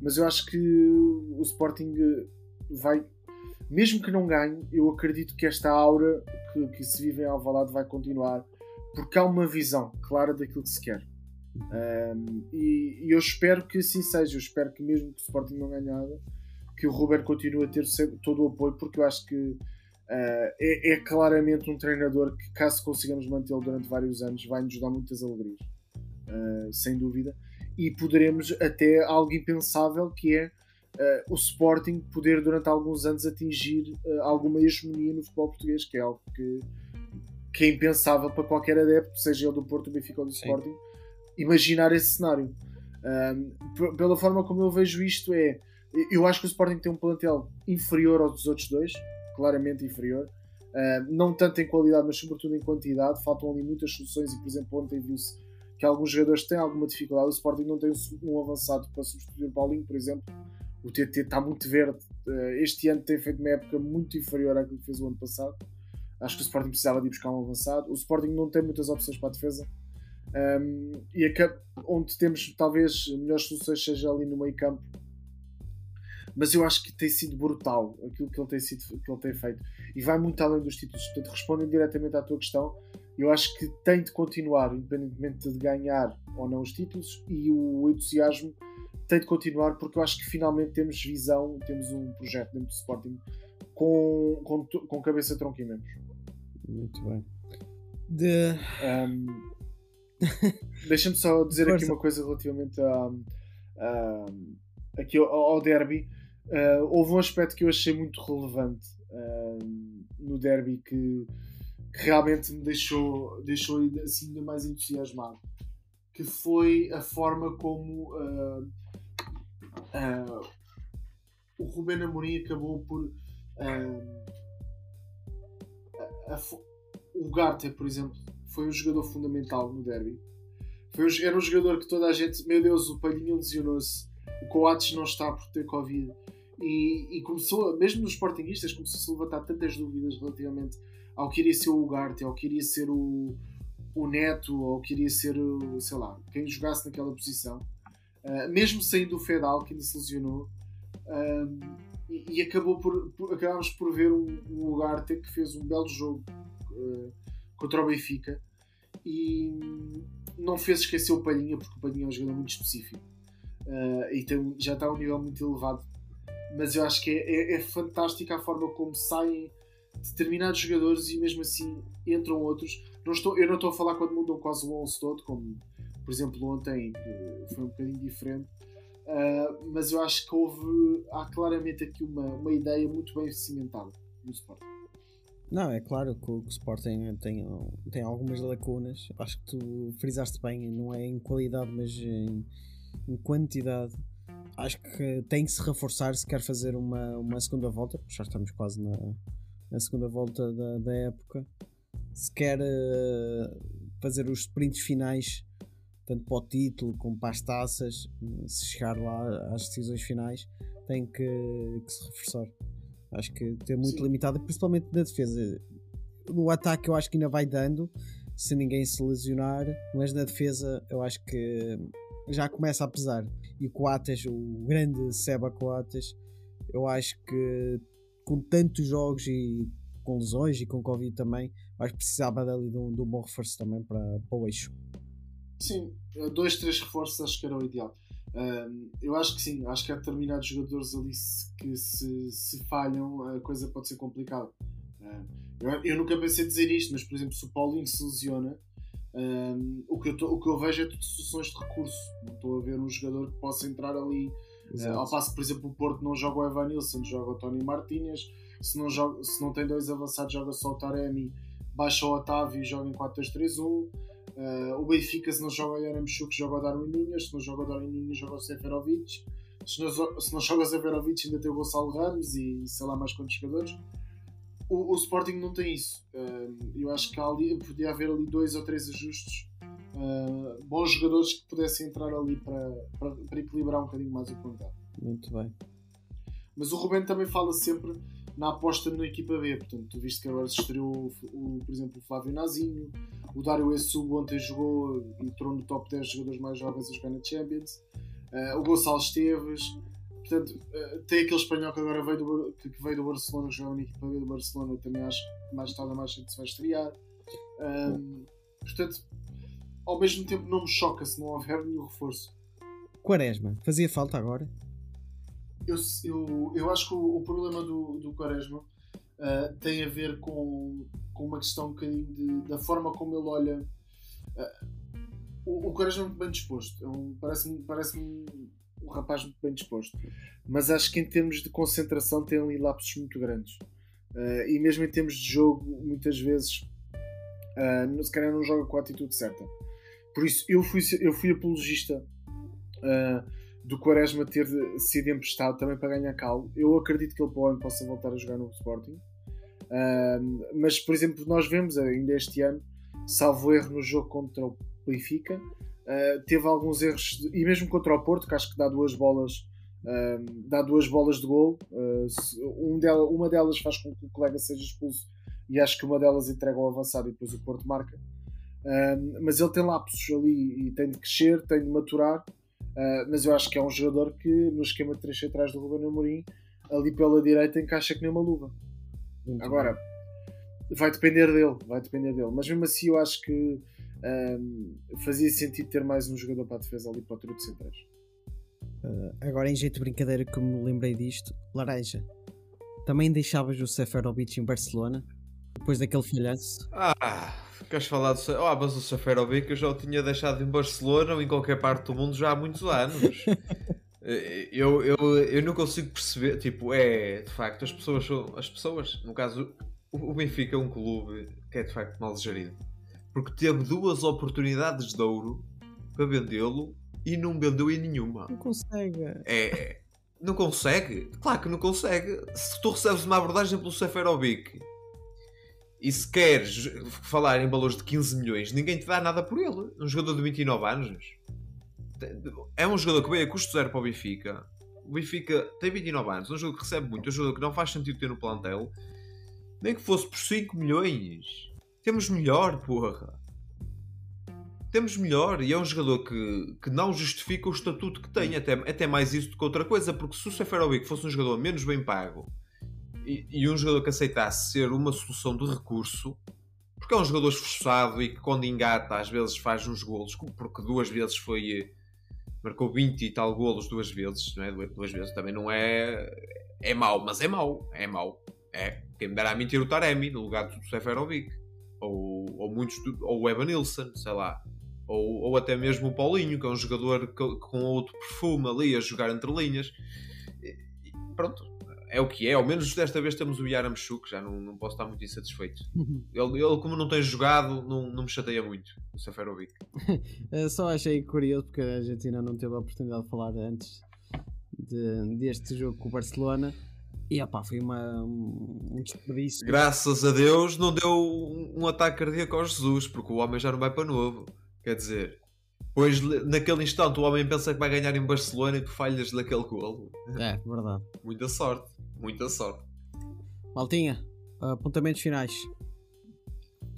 Mas eu acho que o Sporting vai, mesmo que não ganhe, eu acredito que esta aura que, que se vive em Alvalade vai continuar, porque há uma visão clara daquilo que se quer. Um, e, e eu espero que assim seja. Eu espero que mesmo que o Sporting não ganhe nada, que o Ruben continue a ter todo o apoio, porque eu acho que uh, é, é, claramente um treinador que, caso consigamos mantê-lo durante vários anos, vai nos dar muitas alegrias, uh, sem dúvida. E poderemos até algo impensável que é uh, o Sporting poder durante alguns anos atingir alguma hegemonia no futebol português, que é algo que, que é impensável para qualquer adepto, seja ele do Porto, do Benfica ou do
Sim.
Sporting, imaginar esse cenário. Um, pela forma como eu vejo isto é eu acho que o Sporting tem um plantel inferior aos dos outros dois, claramente inferior. Uh, não tanto em qualidade, mas sobretudo em quantidade. Faltam ali muitas soluções e, por exemplo, ontem viu-se que alguns jogadores têm alguma dificuldade. O Sporting não tem um avançado para substituir o Paulinho, por exemplo. O TT está muito verde. Uh, este ano tem feito uma época muito inferior àquilo que fez o ano passado. Acho que o Sporting precisava de ir buscar um avançado. O Sporting não tem muitas opções para a defesa. Um, e acaba, onde temos talvez melhores soluções seja ali no meio campo mas eu acho que tem sido brutal aquilo que ele tem, sido, que ele tem feito e vai muito além dos títulos. Portanto, respondem diretamente à tua questão. Eu acho que tem de continuar, independentemente de ganhar ou não os títulos, e o entusiasmo tem de continuar porque eu acho que finalmente temos visão, temos um projeto dentro do Sporting com, com, com cabeça, tronco e membros.
Muito bem. De...
Um, <laughs> Deixa-me só dizer
Força.
aqui uma coisa relativamente a, a, aqui ao, ao derby. Uh, houve um aspecto que eu achei muito relevante uh, no derby que, que, realmente me deixou, deixou assim, ainda mais entusiasmado que foi a forma como uh, o Ruben Amorim acabou por a, a, o Garter, por exemplo foi um jogador fundamental no derby foi era um jogador que toda a gente meu Deus, o Palhinha lesionou-se o Coates não está por ter Covid e, e, começou, mesmo nos Sportingistas, começou-se a levantar tantas dúvidas relativamente ao que iria ser o Ugarte, ao que iria ser o, o Neto, ou que iria ser, sei lá, quem jogasse naquela posição. Uh, mesmo saindo o Fedal, que ainda se lesionou, uh, e, e, acabou por, por, acabámos por ver um, um Ugarte que fez um belo jogo uh, contra o Benfica e não fez esquecer o Palhinha, porque o Palhinha é um jogador muito específico. Uh, e tem, já está a um nível muito elevado. Mas eu acho que é, é, é fantástica a forma como saem determinados jogadores e mesmo assim entram outros. Não estou, eu não estou a falar quando mudam quase o 11 todo, como por exemplo ontem, que foi um bocadinho diferente. Uh, mas eu acho que houve há claramente aqui uma, uma ideia muito bem cimentada no Sporting.
Não, é claro que o, o Sporting tem, tem algumas lacunas. Acho que tu frisaste bem, não é em qualidade, mas em, em quantidade. Acho que tem que se reforçar se quer fazer uma, uma segunda volta, porque já estamos quase na, na segunda volta da, da época. Se quer uh, fazer os sprints finais, tanto para o título como para as taças, se chegar lá às decisões finais, tem que, que se reforçar. Acho que é muito
Sim.
limitado, principalmente na defesa. No ataque, eu acho que ainda vai dando, se ninguém se lesionar, mas na defesa, eu acho que já começa a pesar. E o Coates, o grande Seba Coates, eu acho que com tantos jogos e com lesões e com Covid também, acho que precisava dali de um, de um bom reforço também para, para o eixo.
Sim, dois, três reforços acho que era o ideal. Um, eu acho que sim, acho que há determinados jogadores ali se- que se, se falham a coisa pode ser complicada. Um, eu, eu nunca pensei dizer isto, mas por exemplo, se o Paulinho se lesiona, um, o, que eu tô- o que eu vejo é tudo soluções de recurso. Não estou a ver um jogador que possa entrar ali. Uh, ao passo que, por exemplo, o Porto não joga o Evan Nilsson, joga o Tony Martínez. Se não, joga, se não tem dois avançados, joga só o Taremi, baixa o Otávio e joga em 4-2-3-1. Uh, o Benfica, se não joga o Yaremchuk, joga o Darwin Nunes. Se não joga o Darwin Nunes, joga o Seferovic. Se não, se não joga o Seferovic, ainda tem o Gonçalo Ramos e sei lá mais quantos jogadores. O, o Sporting não tem isso. Uh, eu acho que ali, podia haver ali dois ou três ajustes. uh, bons jogadores que pudessem entrar ali para, para, para equilibrar um bocadinho mais o plantel.
Muito bem.
Mas o Ruben também fala sempre na aposta na equipa B. Portanto, tu viste que agora se estreou, o, por exemplo, o Flávio Nazinho, o Dário Essugo ontem jogou entrou no top 10 jogadores mais jovens a jogar na Champions, Eh, o Gonçalo Esteves. Portanto, eh, tem aquele espanhol que agora veio do, que veio do Barcelona, que jogava na equipa B do Barcelona, também acho que mais tarde ou mais cedo se vai estrear. Ahm, portanto, ao mesmo tempo não me choca se não houver nenhum reforço.
Quaresma, fazia falta agora?
Eu, eu, eu acho que o, o problema do, do Quaresma ah, tem a ver com, com uma questão um bocadinho de- da forma como ele olha. ah, o, o Quaresma é muito bem disposto. É um- Parece-me parece um rapaz muito bem disposto. Mas acho que em termos de concentração tem ali lapsos muito grandes. Ah, e mesmo em termos de jogo, muitas vezes, não- se calhar não joga com a atitude certa. Por isso, eu fui, eu fui apologista. ah, do Quaresma ter sido emprestado também para ganhar calo. Eu acredito que ele para o ano possa voltar a jogar no Sporting. Ahm, mas, por exemplo, nós vemos ainda este ano, salvo erro no jogo contra o Benfica, ah, teve alguns erros, e mesmo contra o Porto, que acho que dá duas bolas. dá duas bolas de gol Ah, um dela- uma delas faz com que o colega seja expulso e acho que uma delas entrega ao avançado e depois o Porto marca mas ele tem lapsos ali e tem de crescer, tem de maturar Uh, mas eu acho que é um jogador que no esquema de três centrais do Ruben Amorim ali pela direita encaixa que nem uma luva
Muito
agora vai depender dele vai depender dele mas mesmo assim eu acho que um, fazia sentido ter mais um jogador para a defesa ali para o trio de centrais
bem. Agora, em jeito de brincadeira, que me lembrei disto, Laranja, também deixavas o Seferovic em Barcelona depois daquele falhanço?
Ah, queres falar do. Ah, mas o Seferovic eu já o tinha deixado em Barcelona ou em qualquer parte do mundo já há muitos anos. <laughs> Eh, eu, eu, eu não consigo perceber. Tipo, é de facto, as pessoas são. As pessoas, no caso, o o Benfica é um clube que é de facto mal gerido. Porque teve duas oportunidades de ouro para vendê-lo e não vendeu em nenhuma.
Não consegue.
É. Não consegue? Claro que não consegue. Se tu recebes uma abordagem pelo Seferovic e se queres falar em valores de 15 milhões, ninguém te dá nada por ele. Um jogador de 29 anos. É um jogador que veio a custo zero para o Benfica. O Benfica tem 29 anos, um jogador que recebe muito, um jogador que não faz sentido ter no plantel. Nem que fosse por 5 milhões. Temos melhor, porra. Temos melhor. E é um jogador que, que não justifica o estatuto que tem. Até, até mais isso do que outra coisa. Porque se o Seferovic fosse um jogador menos bem pago e, e um jogador que aceitasse ser uma solução de recurso, porque é um jogador esforçado e que quando engata às vezes faz uns golos, porque duas vezes foi. eh, marcou 20 e tal golos duas vezes, não é? Duas- vezes também não é. É mau, mas é mau. É mau. É. Quem me dera a mentir o Taremi no lugar do Seferovic. Ou, ou muitos. do- Ou o Evan Nilsson, sei lá. Ou, ou até mesmo o Paulinho, que é um jogador co- com outro perfume ali a jogar entre linhas. E pronto, é o que é. Ao menos desta vez temos o Yaramchuk, já não, não posso estar muito insatisfeito. Ele, ele, como não tem jogado, não, não me chateia muito, o Seferovic. <laughs>
Só achei curioso porque a Argentina não teve a oportunidade de falar antes de- deste jogo com o Barcelona. E opá, foi uma, um um desperdício.
Graças a Deus não deu um, um ataque cardíaco ao Jesus, porque o homem já não vai para novo. Quer dizer, pois naquele instante o homem pensa que vai ganhar em Barcelona e tu falhas daquele golo.
É, verdade. <laughs>
Muita sorte, muita sorte.
Maltinha, apontamentos finais.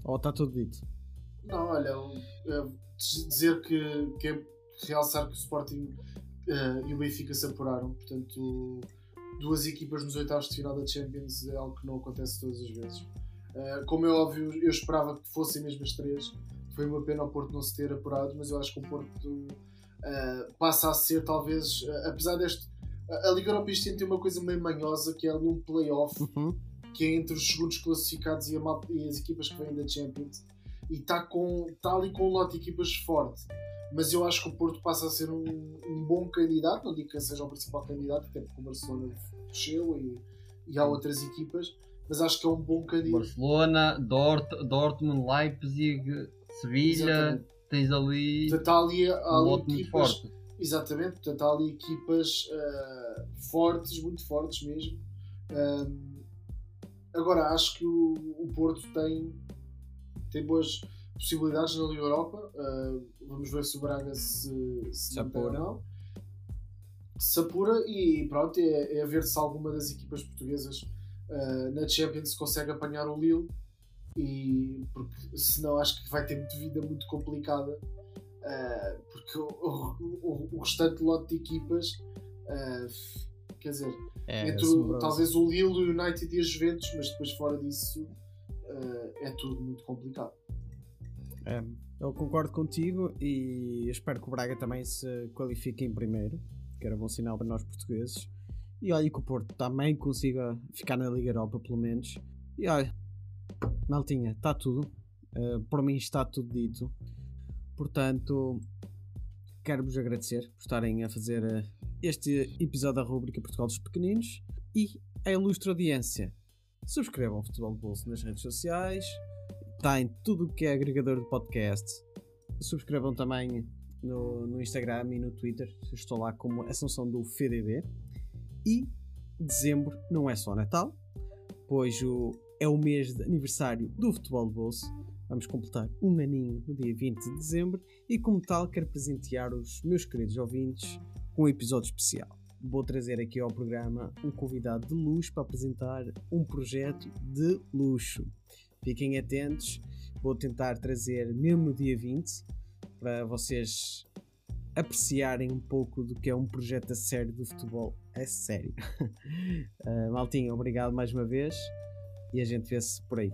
Ou está tudo dito?
Não, olha, dizer que, que é realçar que o Sporting eh, e o Benfica se apuraram, portanto, duas equipas nos oitavos de final da Champions é algo que não acontece todas as vezes. Uh, como é óbvio, eu esperava que fossem mesmo as três. Foi uma pena o Porto não se ter apurado, mas eu acho que o Porto uh, passa a ser, talvez, uh, apesar deste. A Liga Europa este ano tem uma coisa meio manhosa que é ali um playoff
Uhum.
que é entre os segundos classificados e, mal- e as equipas que vêm da Champions e está tá ali com um lote de equipas forte. Mas eu acho que o Porto passa a ser um, um bom candidato, não digo que seja o principal candidato, até porque o Barcelona desceu e, e há outras equipas, mas acho que é um bom candidato.
Barcelona, Dort, Dortmund, Leipzig, Sevilha, tens ali
Portanto, há ali, há
um
ali
lote muito
equipas,
forte.
Exatamente, portanto há ali equipas ah, fortes, muito fortes mesmo. Ahm, agora acho que o, o Porto tem, tem boas possibilidades na Liga Europa. Ah, vamos ver se o Braga se, se
Se
mantém ou
apura.
não. Se apura e pronto, é, é ver se alguma das equipas portuguesas ah, na Champions consegue apanhar o Lille. E porque senão acho que vai ter muito vida muito complicada Uh, porque o, o, o restante lote de equipas, uh, quer dizer,
É,
entre o-
assombroso.
talvez o Lille, o United e a Juventus, mas depois fora disso uh, é tudo muito complicado.
É, eu concordo contigo e espero que o Braga também se qualifique em primeiro, que era bom sinal para nós portugueses. E olha que o Porto também consiga ficar na Liga Europa, pelo menos. E olha, Maltinha, está tudo. Uh, por mim está tudo dito. Portanto, quero-vos agradecer por estarem a fazer uh, este episódio da rubrica Portugal dos Pequeninos e a ilustre audiência. Subscrevam o Futebol de Bolso nas redes sociais, está em tudo o que é agregador de podcast. Subscrevam também no, no Instagram e no Twitter. Estou lá como Assunção do FDB. E dezembro não é só Natal, pois o, é o mês de aniversário do Futebol de Bolso. Vamos completar um aninho no dia 20 de dezembro e, como tal, quero presentear os meus queridos ouvintes com um episódio especial. Vou trazer aqui ao programa um convidado de luxo para apresentar um projeto de luxo. Fiquem atentos, vou tentar trazer mesmo no dia 20 para vocês apreciarem um pouco do que é um projeto a sério do futebol a sério. Uh, <laughs> Maltinho, obrigado mais uma vez e a gente vê-se por aí.